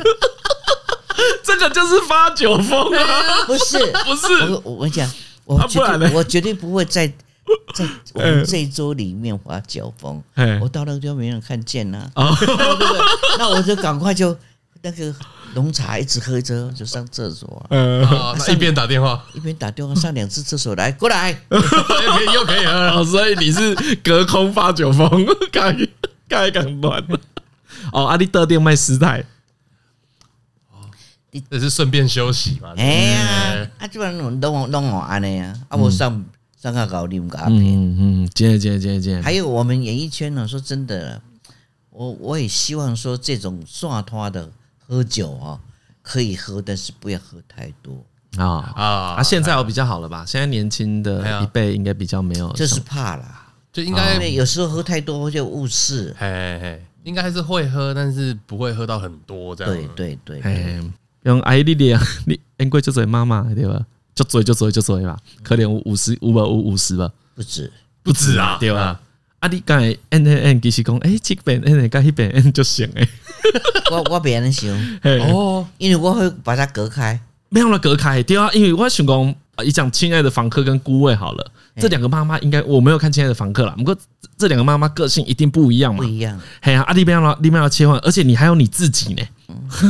这个就是发酒疯啊！
不是，
不是，
我我跟你讲，我绝对我绝对不会在在我们这一桌里面发酒疯。我到那个地方没人看见呐，对不对？那我就赶快就那个。浓茶一直喝着就上厕所，
嗯，一边打电话。
一边打电话上两次厕所来过来，
又可以喝了，所以你是隔空发酒疯，开开港乱。哦，阿里特店卖师太，
这是顺便休息嘛？
哎呀，啊，基本上弄弄弄安尼啊，啊，我上上个搞你们个阿片，
嗯嗯，接接接接，
还有我们演艺圈呢，说真的，我我也希望说这种刷拖的。喝酒啊，可以喝，但是不要喝太多
啊啊！啊，现在我比较好了吧？现在年轻的一辈应该比较没有，
就是怕啦，
就应该
有时候喝太多就误事。
嘿嘿，应该还是会喝，但是不会喝到很多这样。
对对对，
用爱 你的，你应该就嘴妈妈对吧？就嘴就嘴就嘴吧，可怜五十五百五五十吧，
不止
不止啊，
对吧？啊，你刚才 N N N 其实讲，哎，这边 N 跟那边 N 就行诶。
我我别人想
哦，
因为我会把它隔开，
没有了隔开，对啊，因为我想讲，你讲亲爱的房客跟姑味好了，这两个妈妈应该我没有看亲爱的房客啦，不过这两个妈妈个性一定不一样嘛，
不一样。
嘿呀，啊，你不要了，你不要切换，而且你还有你自己呢。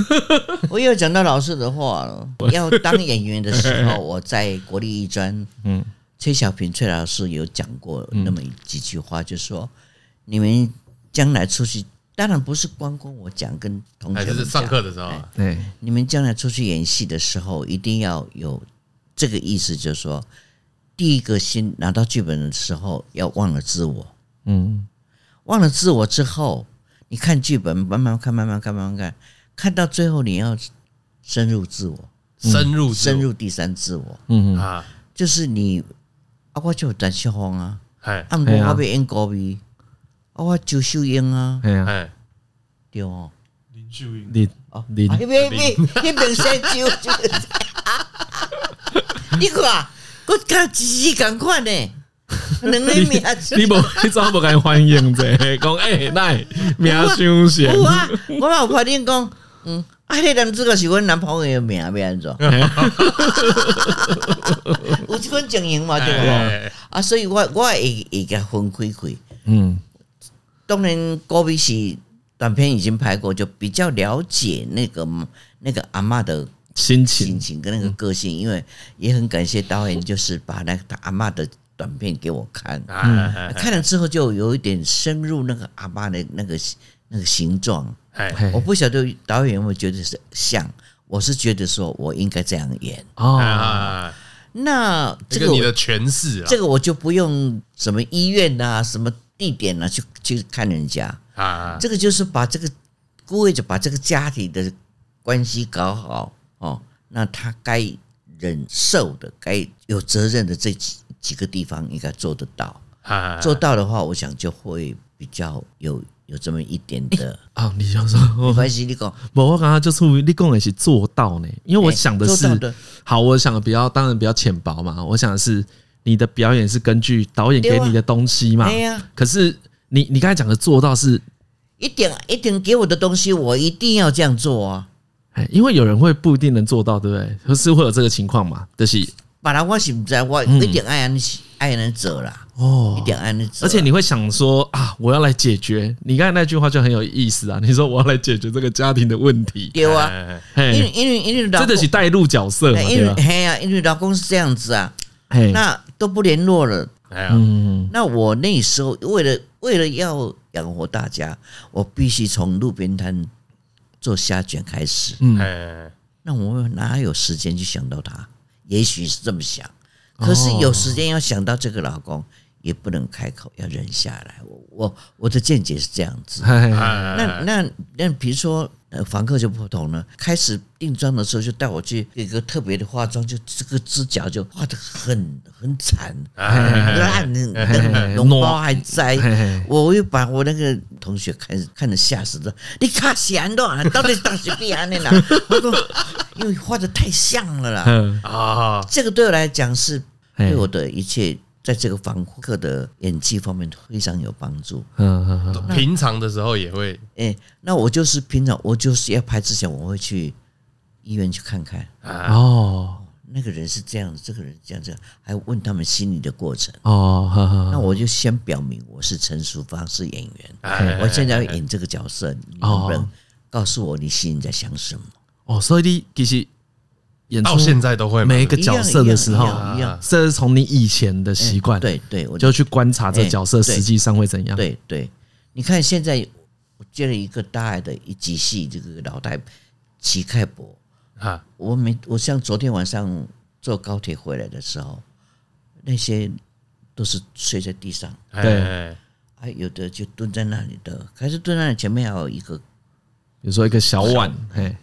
我又讲到老师的话了，要当演员的时候，我在国立艺专，嗯。崔小平崔老师有讲过那么几句话，就是说，你们将来出去，当然不是光光我讲，跟同学
上课的时候，
对，你们将来出去演戏的时候，一定要有这个意思，就是说，第一个先拿到剧本的时候，要忘了自我，嗯，忘了自我之后，你看剧本，慢慢看，慢慢看，慢慢看，看到最后，你要深入自我，
深入
深入第三自我，
嗯。
啊，就是你。啊，我就陈淑芳啊，啊，毋过，我要演高美，啊，我周秀英啊，
哎，
对哦，
林秀英，
林
哦，林，别别，你别先揪，你看，我看仔细赶快呢，两个名，
你 无，你怎么敢欢迎者？讲哎，来名伤险，
有啊，我老婆你讲，嗯。啊！那人这个是阮男朋友的名，要安怎？有这份经营嘛？对无？啊，所以我我会会给分开开。嗯，当然，高比是短片已经拍过，就比较了解那个那个阿嬷的
心情、
心情跟那个个性。因为也很感谢导演，就是把那个阿嬷的短片给我看。嗯，看了之后就有一点深入那个阿嬷的那个那个形状。我不晓得导演有没有觉得是像，我是觉得说我应该这样演哦。那这个
你的诠释啊，
这个我就不用什么医院啊，什么地点啊，去去看人家啊。这个就是把这个孤味就把这个家庭的关系搞好哦。那他该忍受的、该有责任的这几几个地方应该做得到。做到的话，我想就会比较有。有这么一点的
啊、你就说
没关系，你讲，
我刚刚就是你讲的是做到呢，因为我想的是，欸、好，我想的比较当然比较浅薄嘛，我想的是你的表演是根据导演给你的东西嘛，对呀。可是你你刚才讲的做到是
一点一点给我的东西，我一定要这样做啊，
哎，因为有人会不一定能做到，对不对？就是会有这个情况嘛，就是，
本来我是不知我一定爱人爱人走啦。哦，一点爱的，
而且你会想说啊，我要来解决。你刚才那句话就很有意思啊，你说我要来解决这个家庭的问题，
对啊，因为因为因为老
真的是带入角色嘛，
因为嘿呀，因为老公是这样子啊，那都不联络了，嗯，那我那时候为了为了要养活大家，我必须从路边摊做虾卷开始，嗯，那我哪有时间去想到他？也许是这么想，可是有时间要想到这个老公。也不能开口，要忍下来。我我我的见解是这样子。那那那，比如说，呃，房客就不同了。开始定妆的时候，就带我去一个特别的化妆，就这个指甲就画的很很惨，烂，脓包还在。我又把我那个同学看看得吓死了。你看闲的，到底当时必然的啦。我说，因为画的太像了啦。啊，这个对我来讲是对我的一切。在这个房客的演技方面非常有帮助。
嗯嗯，平常的时候也会。
哎，那我就是平常，我就是要拍之前，我会去医院去看看。哦，那个人是这样，这个人这样这样，还问他们心理的过程。哦，那我就先表明我是陈淑芳，是演员。我现在要演这个角色，你能不能告诉我你心里在想什么？
哦，所以你其实。演
到现在都会
每一个角色的时候，这是从你以前的习惯，
对对，我
就去观察这角色实际上会怎样。
对对，你看现在我接了一个大爱的一集戏，这个老太乞丐婆啊，我每我像昨天晚上坐高铁回来的时候，那些都是睡在地上，
对，
还有的就蹲在那里的，还是蹲在那里前面还有一个，比
如说一个小碗，嘿。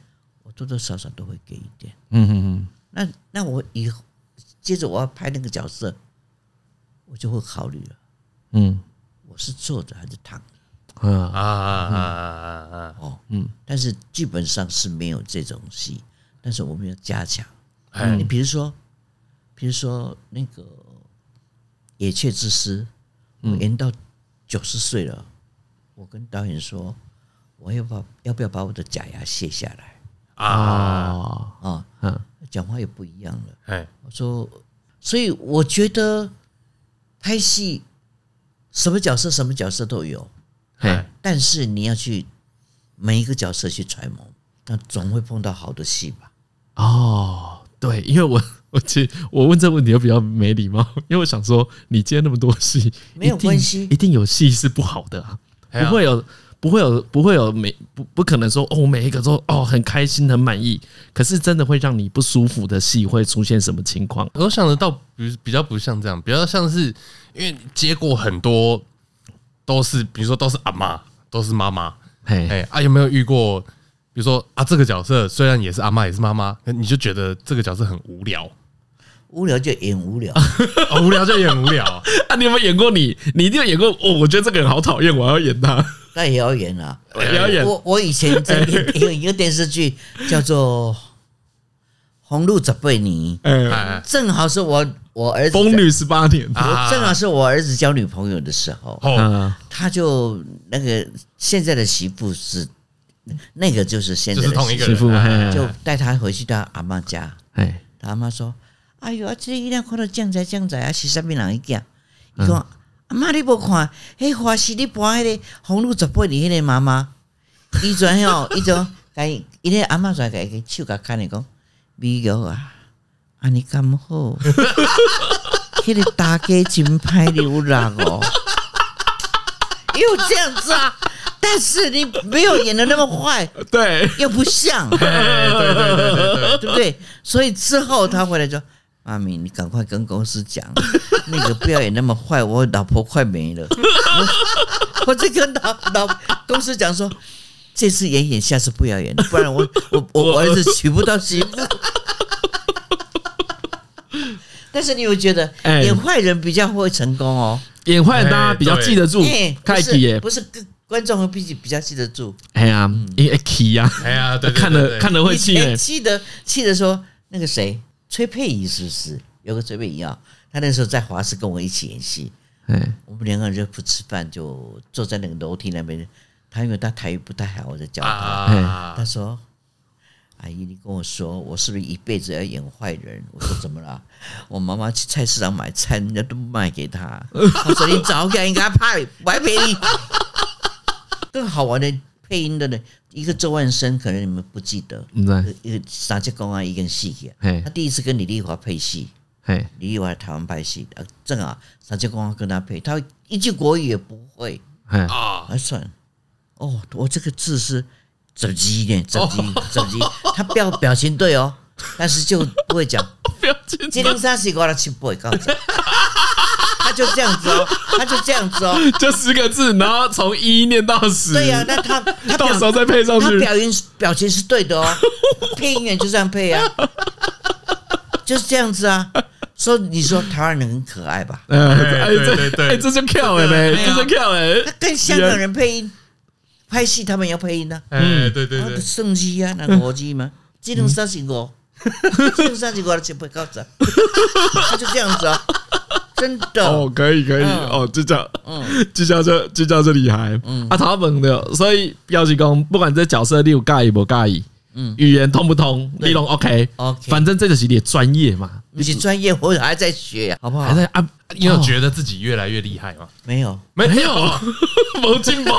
多多少少都会给一点，嗯嗯嗯。那那我以后接着我要拍那个角色，我就会考虑了，嗯，我是坐着还是躺着？啊啊啊啊啊！哦，嗯。但是基本上是没有这种戏，但是我们要加强。你比如说，比如说那个《野雀之师》，我演到九十岁了，我跟导演说，我要把要不要把我的假牙卸下来
啊
啊？嗯，讲话也不一样了。
哎，
我说，所以我觉得拍戏什么角色什么角色都有，
哎，
但是你要去每一个角色去揣摩，那总会碰到好的戏吧？
哦，对，因为我 我其实我问这个问题又比较没礼貌，因为我想说你接那么多戏，
没有关系，
一定有戏是不好的啊，不会有不会有不会有每不不可能说哦每一个都哦很开心很满意，可是真的会让你不舒服的戏会出现什么情况？
我想得到比比较不像这样，比较像是因为接过很多都是比如说都是阿妈都是妈妈，
嘿
哎啊有没有遇过？比如说啊，这个角色虽然也是阿妈，也是妈妈，你就觉得这个角色很无聊，
无聊就演无聊，
哦、无聊就演无聊
啊！你有没有演过你？你一定有演过哦！我觉得这个人好讨厌，我要演他，
那也要演啊！
也要演。
我我以前在 演有一个电视剧叫做《红路十八年》，嗯，正好是我我儿子
疯女十八年，
我正好是我儿子交女朋友的时候，他就那个现在的媳妇是。那个就是现在的媳妇，就带他回去到阿妈家。哎，他阿妈说：“哎呦，这一辆看到将仔将仔啊，是啥物人一件？伊讲阿妈你无看，迄花是你搬迄个红路十八年迄个妈妈。伊转吼，伊就伊伊个阿妈转个个手甲看你讲，美玉啊，安尼咁好，迄个大家真歹流浪哦，又这样子啊。”但是你没有演的那么坏，
对，
又不像，对对对对，对不对？所以之后他回来说：“妈咪，你赶快跟公司讲，那个不要演那么坏，我老婆快没了。”我就跟老老公司讲说：“这次演演，下次不要演，不然我我我儿子娶不到媳妇。”但是你有觉得演坏人比较会成功哦？
演坏人大家比较记得住，
开始耶，不是。观众会比比较记得住，
哎呀，因为气呀，哎呀，看了看了会气的，
气的气的说那个谁，崔佩仪是不是有个崔佩仪啊？他那时候在华视跟我一起演戏，哎，我们两个人就不吃饭，就坐在那个楼梯那边。他因为他台语不太好，我就教他。他说：“阿姨，你跟我说，我是不是一辈子要演坏人？”我说：“怎么了？我妈妈去菜市场买菜，人家都不卖给他。我说你早点应该派，我还陪你。” 更好玩的配音的呢，一个周万生，可能你们不记得，一个三节公安一个戏剧，他第一次跟李丽华配戏，李丽华台湾拍戏，正好三节公安跟他配，他一句国语也不会，啊，还算，哦，我这个字是怎么记的？怎么记？怎么记？他表表情对哦，但是就不会讲 表情。今天三十个人去背，告诉他就这样子哦，他就这样子哦，
就十个字，然后从一念到十。
对呀、啊，那他他
到时候再配上去，
他表音表情是对的哦，配音员就这样配啊，就是这样子啊。说你说台湾人很可爱吧？
哎对对对，这就跳了呗，这就跳了。
他跟香港人配音拍戏，他们要配音呢。
嗯，对对对，
圣机啊，那个国际吗？这种三十五，这种三十个就不会告诉他就这样子啊。真的。
哦，可以可以。哦，就叫嗯，就叫这就叫这厉害，嗯。啊，他们的，所以标记工不管这角色你有介意不介意，嗯，语言通不通，内容 OK 反正这个是你的专业嘛，
你是专业，我还在学呀，好不好？
还在啊，
你有觉得自己越来越厉害吗？
没有，
没有，没进步，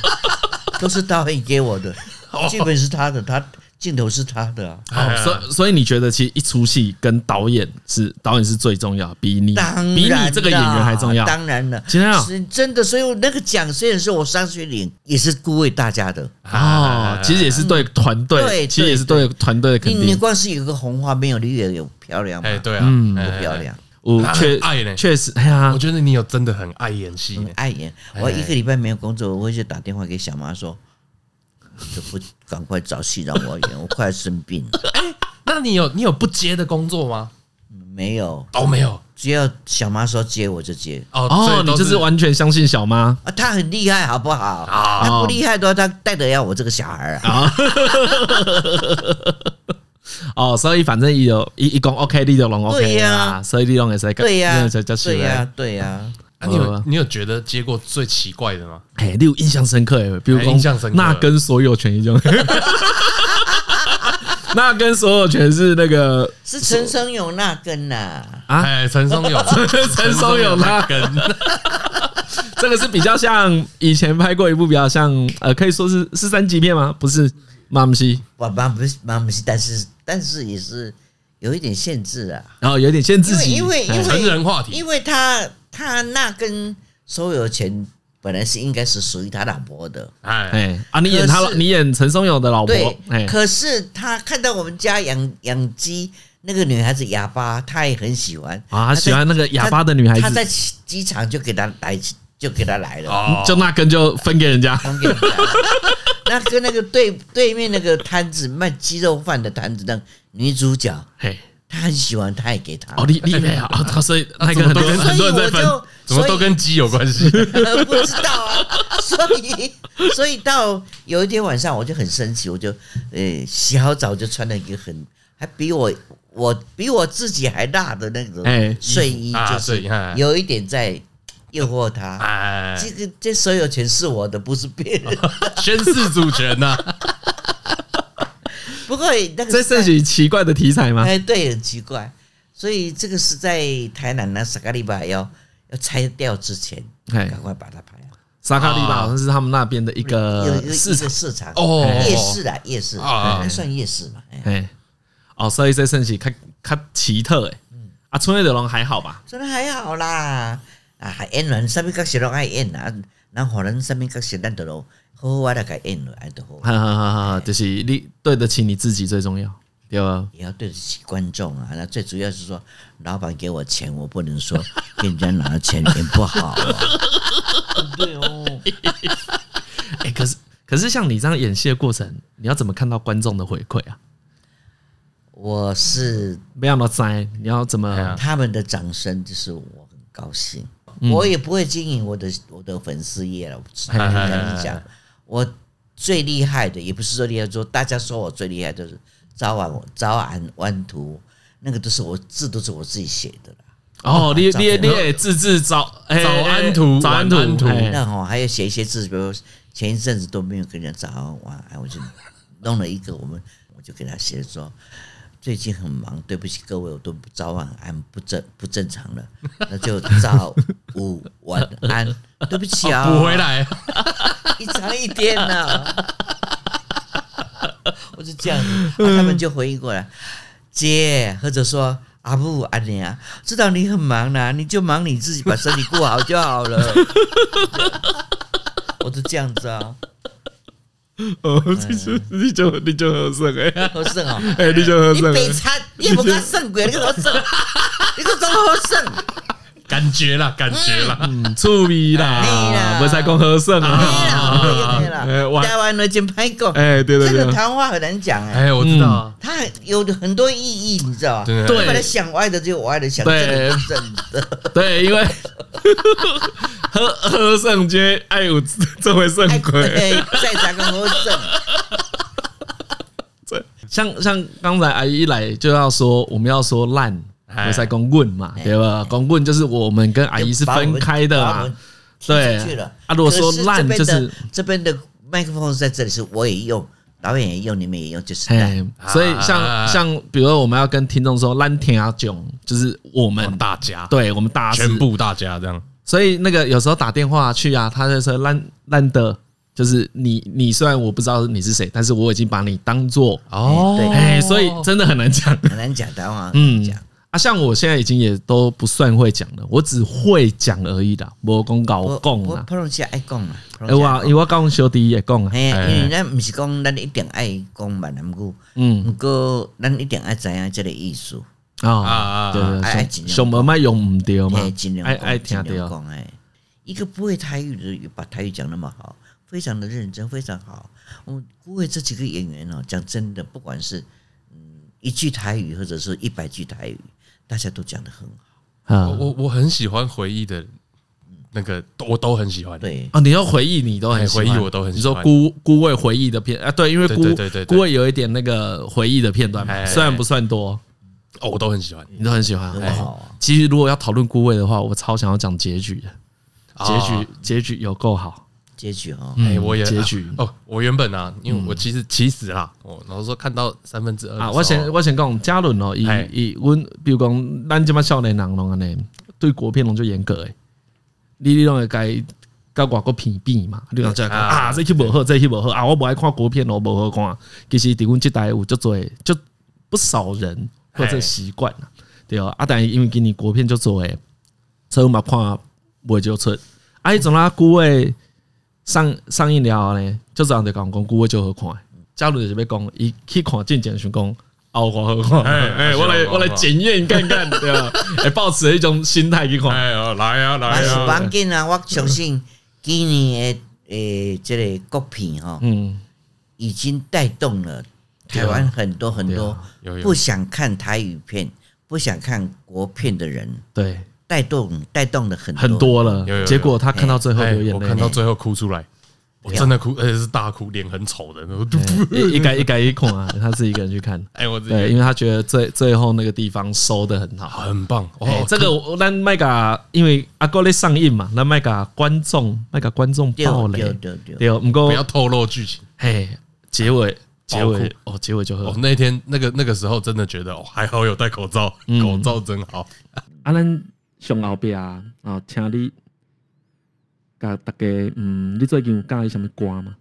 都是导演给我的，剧本是他的，他。镜头是他的啊，
所以所以你觉得其实一出戏跟导演是导演是最重要，比你比你这个演员还重要。
当然了，是真的。所以那个奖虽然是我上去领，也是鼓励大家的
哦。其实也是对团队，对其实也是对团队的肯定。
你光是有个红花没有绿叶有漂亮吗？
哎，对啊，
嗯，不漂亮。
我确
爱呢，
确实，哎呀，
我觉得你有真的很爱演戏，
爱演。我一个礼拜没有工作，我会去打电话给小妈说。就 不赶快找戏让我演，我快生病了。
哎，那你有你有不接的工作吗？
没有，
哦没有。
只要小妈说接我就接。
哦哦，你就是完全相信小妈啊？
她很厉害，好不好？她不厉害的话，她带得要我这个小孩啊。
哦，所以反正伊有一一讲 OK，你就拢 OK
啊，
所以你拢也是
对呀，
对
呀，对呀。
你有你有觉得接过最奇怪的吗？
哎，你有印象深刻诶，比如说那跟所有权一样，那跟所有权是那个
是陈松勇那根呐
啊？
哎，陈松勇，
陈松勇那根，这个是比较像以前拍过一部比较像呃，可以说是是三级片吗？不是，妈不是，
我妈不是妈不是，但是但是也是有一点限制啊，
然后有点限制，
因为因为
成人话题，
因为他。他那根所有钱本来是应该是属于他老婆的，
哎。啊，你演他，你演陈松勇的老婆，
对，可是他看到我们家养养鸡那个女孩子哑巴，他也很喜欢。
啊，他喜欢那个哑巴的女孩子，
他在机场就给她来，就给她来了，
就那根就分给人家，
分给人家。那跟那个对对面那个摊子卖鸡肉饭的摊子的女主角，嘿。他很喜欢，他也给他。
哦，厉厉害啊！他所以那个很多很多人在分，
怎么都跟鸡有关系？
不知道啊。所以 所以到有一天晚上，我就很生气，我就呃洗好澡就穿了一个很还比我我比我自己还大的那种睡衣，就是有一点在诱惑他。这个这所有权是我的，不是别人。
宣誓主权呐。
不过那个
这是很奇怪的题材吗？
哎，对，很奇怪。所以这个是在台南那沙卡利巴要要拆掉之前，赶快把它拍。
沙卡利巴好像是他们那边的一个市场，
市场哦，夜市啊，夜市啊，算夜市嘛。哎，
哦，所以这圣喜看看奇特哎。啊，春夜的龙还好吧？
真的还好啦。啊，还演人，上面角色都爱演啊，然后人什么角色咱都都。我来给演了，爱的好。
哈哈哈哈就是你对得起你自己最重要，对吧？
也要对得起观众啊。那最主要是说，老板给我钱，我不能说 给人家拿了钱也不好啊。对哦。
哎，可是可是像你这样演戏的过程，你要怎么看到观众的回馈啊？
我是
没有那么在，你要怎么？
他们的掌声就是我很高兴，我也不会经营我的我的粉丝业了。我只能跟你讲。我最厉害的也不是说厉害，说大家说我最厉害就是早晚早安晚图，那个都是我字都是我自己写的啦。
哦，你你你字字早早安图早安图，
那哦还有写一些字，比如前一阵子都没有跟人家早安晚安，我就弄了一个，我们我就给他写说。最近很忙，对不起各位，我都不早晚安不正不正常了，那就早午晚安，对不起啊，
补回来，
一长一天呢，我就这样子，他们就回应过来，姐或者说阿布阿娘，知道你很忙啦，你就忙你自己，把身体顾好就好了，我就这样子啊。
哦，你就你就你就好胜哎，
好胜哦！
哎，你就好胜。
你北餐你也不敢胜鬼，你个好胜，你个怎么好胜？
感觉啦，感觉啦，
嗯，趣味啦，不才讲好胜啊！
对了，对了，台湾的金牌狗，
哎，对对对，
这个谈话很难讲哎，
哎，我知道，
它有很多意义，你知道吧？
对，
把它想歪的就歪的，想正的正的，
对，因为。喝喝圣街，爱有这回圣鬼，
再加个喝圣。
像像刚才阿姨一来就要说，我们要说烂，我在公棍嘛，对吧？公棍就是我们跟阿姨是分开的嘛，对。啊，如果说烂就是
这边的麦克风在这里，是我也用，导演也用，你们也用，就是。
所以像像比如说我们要跟听众说烂天阿囧，就是我们
大家，
对我们大家
全部大家这样。
所以那个有时候打电话去啊，他就说烂烂的，就是你你虽然我不知道你是谁，但是我已经把你当做
哦，对，
哎，所以真的很难讲，
很难讲的话，
嗯，讲啊，像我现在已经也都不算会讲了，我只会讲而已啦，无讲搞讲我，
普通话爱讲嘛，
哎我因为我讲小弟也讲啊，
哎，因为咱不是讲咱一定爱讲闽南语，嗯，不过咱一定爱知影这个意思。
啊啊对对对，上门麦用唔掉嘛，爱爱听掉。哎，
一个不会台语的，把台语讲那么好，非常的认真，非常好。我估计这几个演员哦，讲真的，不管是嗯一句台语，或者是一百句台语，大家都讲的很好。
啊我我很喜欢回忆的那个我都很喜欢。
对
啊，你要回忆，你都很
回忆，我都很喜欢。
你说孤孤味回忆的片啊，对，因为孤
对对对
孤味有一点那个回忆的片段嘛，虽然不算多，
哦，我都很喜欢，
你都很喜欢。
好，
其实如果要讨论孤味的话，我超想要讲结局的，结局结局有够好。
结局哈，
哎，我也
结局
哦。我原本啊，因为我其实其实啦，我然后说看到三分之二
啊，我先我先讲嘉伦哦，以以阮，比如讲咱这么少年人拢安尼，对国片拢就严格诶。你你拢会该甲外国片比嘛？你讲这啊，这去无好，这去无好啊！我不爱看国片咯，无好看。其实伫阮这代有足多，就不少人或者习惯了，对哦。啊，但因为今年国片足多诶，所以我嘛看袂少出。啊，迄种啊，古诶。上上映了呢，就这样的讲讲，古我就好看。假如就是要讲，伊去看进前想讲，哦，我好看，哎哎，我来我来检验看看，对吧？哎，抱持一种心态去看，哎
哦，来啊来啊，
是关键啊！我相信今年诶诶，这个国片哈，嗯，已经带动了台湾很多很多不想看台语片、不想看国片的人，
对。
带动带动的很
很多了，结果他看到最后流眼泪，
我看到最后哭出来，我真的哭，而且是大哭，脸很丑的，
一改一改一孔啊，他自己一个人去看，哎，我对，因为他觉得最最后那个地方收的很好，
很棒。
哦，这个那麦嘎，因为阿哥在上映嘛，那麦嘎观众麦嘎观众爆雷，对，不过
不要透露剧情。
嘿，结尾结尾哦，结尾就
哦，那天那个那个时候真的觉得哦，还好有戴口罩，口罩真好。
阿兰。上后壁啊，哦，请你甲大家，嗯，你最近有教伊什物歌吗？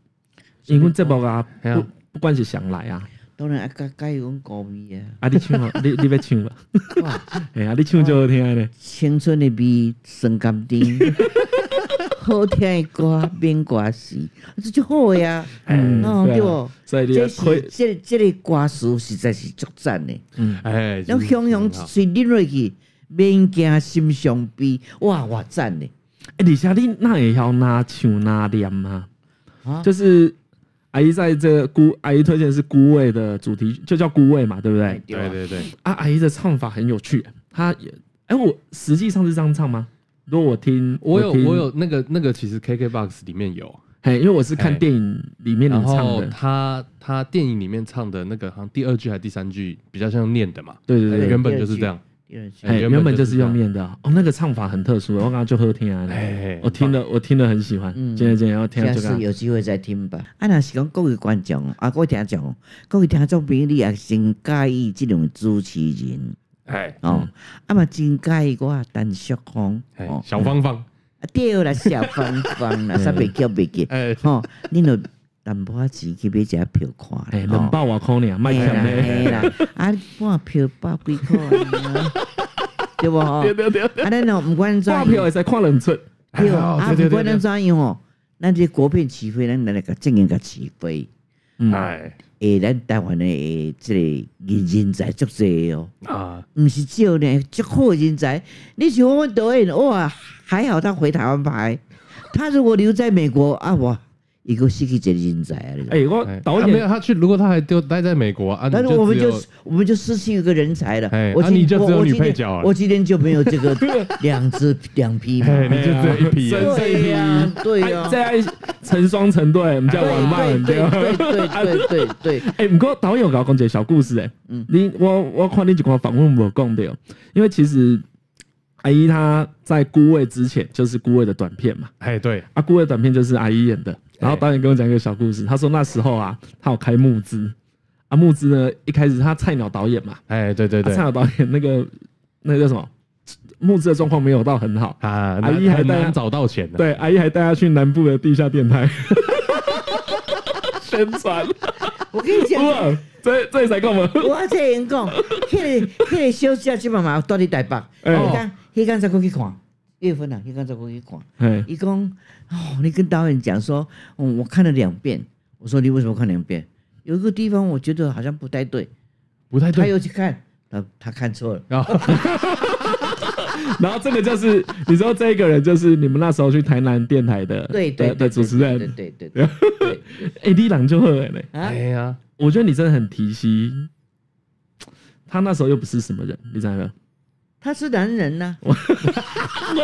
因为节目啊，不不管是谁来啊，
当然啊，加加伊阮歌味啊。
啊，你唱 啊，你你要唱嘛？哎呀，你唱就好听咧。
青春的味，酸甘甜，好听的歌，免歌词，这就好呀。嗯，对不？
所以你
这是这这个歌词实在是足赞的。嗯，哎，那雄雄随你落去。免惊心伤悲，哇哇赞呢！
哎，李霞，你那也要拿唱拿念吗？啊，就是阿姨在这个孤阿姨推荐是孤味的主题，就叫孤味嘛，对不对？
对对对。
啊，阿姨的唱法很有趣，她也哎，我实际上是这样唱吗？如果我听，
我有我有那个那个，其实 KKBOX 里面有，
嘿，因为我是看电影里面你唱的，
他他电影里面唱的那个，好像第二句还是第三句比较像念的嘛？
对对对，
原本就是这样。
哎，原本就是用面的。哦，那个唱法很特殊，我刚刚就喝听啊，我听了，我听了很喜欢。今天今天要听这个，
下次有机会再听吧。啊，那是讲各位观众啊，各位听众，各位听众朋友，你也真介意这种主持人，哎。哦，啊嘛真介意我陈淑芳，
小芳芳，
啊对啦，小芳芳啦，啥别叫别叫，哎，吼，你侬。淡薄仔钱去买一下票看，
咧，两百外块尔，卖票呢，
啊，半票百几块，对不？对对对，啊，咱哦，不管怎样，
票会使看两出，
对 啊，不管咱怎样哦，咱这国片起飞，咱来来个正经个起飞，哎，诶，咱台湾的这个人人才足济哦，啊，唔是少呢，足好人才，你想我们导演哇，还好他回台湾拍，他如果留在美国啊，哇。一个失去这人才啊！
哎，我导演没有
他去，如果他还丢待在美国啊，
但是我们就我们就失去一个人才了。
我你就只有女配角了。
我今天就没有这个 两只两匹马，
你就只有一匹。
对呀，对呀，
在成双成对，我们叫玩伴，
对对对对对。
哎，不过导演有跟我讲一个小故事，哎，嗯，你我我看你几个访问我讲的，因为其实阿姨她在孤味之前就是孤味的短片嘛，
哎，对，
啊，孤味短片就是阿姨演的。然后导演跟我讲一个小故事，他说那时候啊，他有开募资，啊募资呢，一开始他菜鸟导演嘛，
哎对对对，
菜鸟导演那个那个叫什么，募资的状况没有到很好
啊，阿姨还带他找到钱的，
对，阿姨还带他去南部的地下电台宣传，
我跟你讲，
这这才够吗？
我这人讲，那个那个小姐基本上到你台北，你看，你刚才过去看。月份啊，你刚才过去看，一共哦，你跟导演讲说，哦，我看了两遍。我说你为什么看两遍？有一个地方我觉得好像不太对，
不太对。
他又去看，他他看错了。
然后，然后这个就是你知道这个人就是你们那时候去台南电台的
对对
的主持人，
对对对对。
哎，你朗就喝嘞？哎呀，我觉得你真的很提携。他那时候又不是什么人，你知道吗？
他是男人呐，
我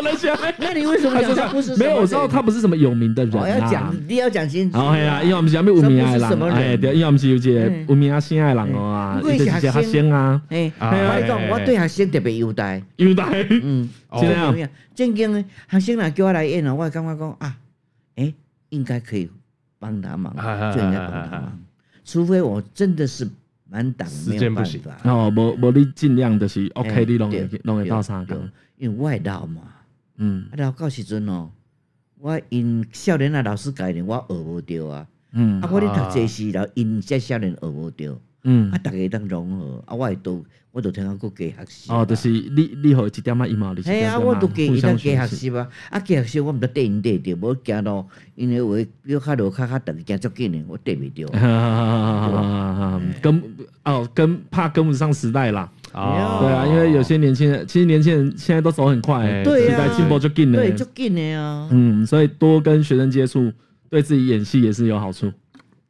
来讲，
那你为什么讲他不是？
没有，我知道他不是什么有名的人。我
要讲，你要讲清楚。
哦，哎呀，因为我们是讲有名的人，哎，对，因为我们是有一个有名啊，心爱人哦啊，一个学生啊，哎，我讲，我对学生特别优待，
优待，嗯，这样。正经的学生来叫我来演哦，我感觉讲啊，哎，应该可以帮他忙，就应该帮他忙，除非我真的是。满档没有办法。
哦，无无你尽量就是 OK，你拢会拢会到三个，
因为我会老嘛，嗯，啊老到时阵哦，我因少年啊老师教的，我学无着啊，嗯，啊我咧读这时然后因这少年学无着，嗯，啊大家当融合，啊我会都我都听讲过加学习，
哦，就是你你好一点仔一毛你，
系啊，我都加伊当加学习啊，啊加学习我毋得缀因缀着，无行咯，因为我比较路较较长，行足紧诶，我缀袂着，
跟。哦，跟怕跟不上时代啦。哦，对啊，因为有些年轻人，其实年轻人现在都走很快，时代进步就紧了，
对，就紧了啊。
嗯，所以多跟学生接触，对自己演戏也是有好处。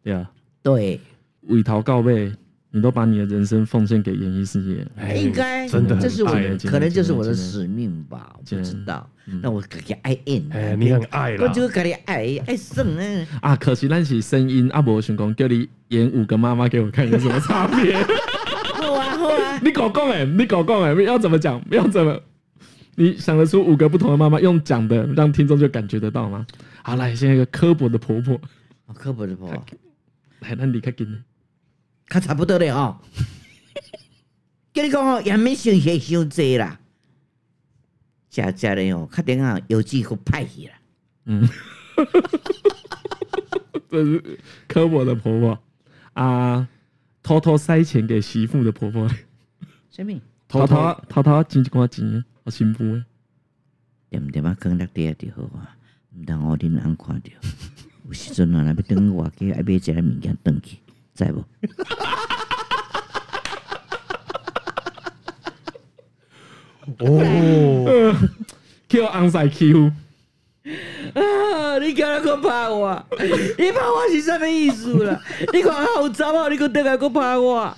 对啊，
对，
委桃告白，你都把你的人生奉献给演艺事业，
应该真的，这是我的可能就是我的使命吧，我不知道。那我可以爱演，
哎，你很爱了，
我就可以爱爱生呢。
啊，可惜那是声音，阿伯想讲叫你。演五个妈妈给我看有什么差别？
好啊好啊！
你搞讲哎，你搞讲哎，要怎么讲？要怎么？你想得出五个不同的妈妈，用讲的让听众就感觉得到吗？好，来，现在一个刻薄的婆婆，
刻薄的婆婆，
来，那你看给你，
看差不多了哦。跟你讲哦，也没想些伤济啦，家家人哦，确定啊，有机会派去啦。嗯，
这是刻薄的婆婆。啊！偷偷塞钱给媳妇的婆婆，
什么？
偷偷偷偷钱一寡钱，好幸福诶！
点点啊，坑落地就好啊，唔通我恁人看着。有时阵啊，那要等我去，爱买一个物件转去，知无？
哦，叫昂赛 Q。
啊！你敢来个拍我？你拍我是什么意思啦？你看好糟啊！你个等下个拍我？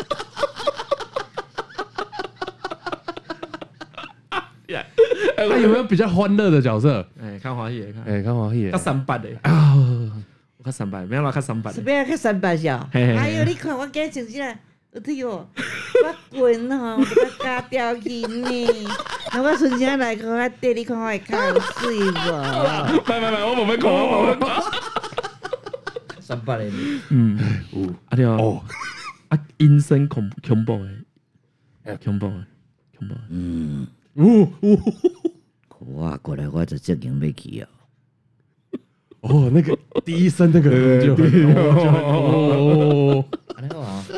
他有没有比较欢乐的角色？
哎，看华裔，看
哎，看华裔，
看三八的啊！我看三八，没有啦，看三八。
是不要看三八笑？哎呦，你看我今日穿起来。我对哟，我滚吼，我加掉去呢。那我孙子来看我爹，你看我会开水无？
拜拜拜，我冇要看，我冇要看。
三八的，
嗯，有啊对哦，啊阴森恐恐怖诶，恐怖诶，恐怖。嗯，呜呜，
我过来我就正经要去哦。
哦，那个第一声那个就哦。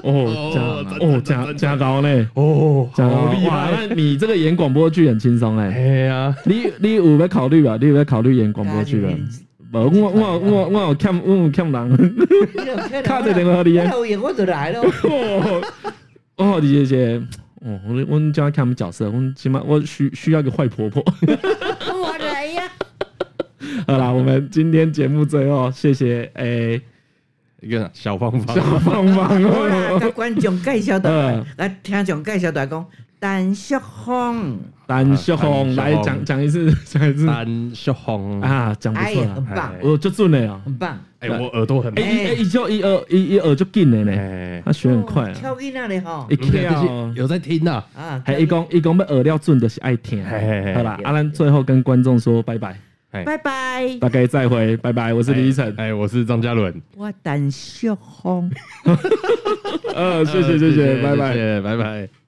哦，加哦加加高嘞，哦，加高哇！那你这个演广播剧很轻松哎。哎呀，你你有没有考虑啊？你有没有考虑演广播剧了？我我我我我有看我有看人，卡在电话里啊。
我演我就来了。
哦，李姐姐，哦，我我叫他看我们角色，我起码我需需要一个坏婆婆。好啦，我们今天节目最后，谢谢诶。
一个小方法，
小方法，
我给观众介绍的，来听众介绍的讲，陈淑凤，
陈淑凤，来讲讲一次，讲一次，
陈淑凤
啊，讲不错，
很棒，
我就准了，
很棒，
哎，我耳朵很，
哎哎，一就一耳一一耳就进了呢，他学很快，
跳进那里哈，
一跳。
有在听呐，
啊，
还一讲一讲要耳料准的是爱听，好啦，阿兰最后跟观众说拜拜。
拜拜，
大概再会，拜拜。我是李依晨，
哎，我是张嘉伦，
我等秀红，
呃，谢谢谢谢，拜拜，
拜拜。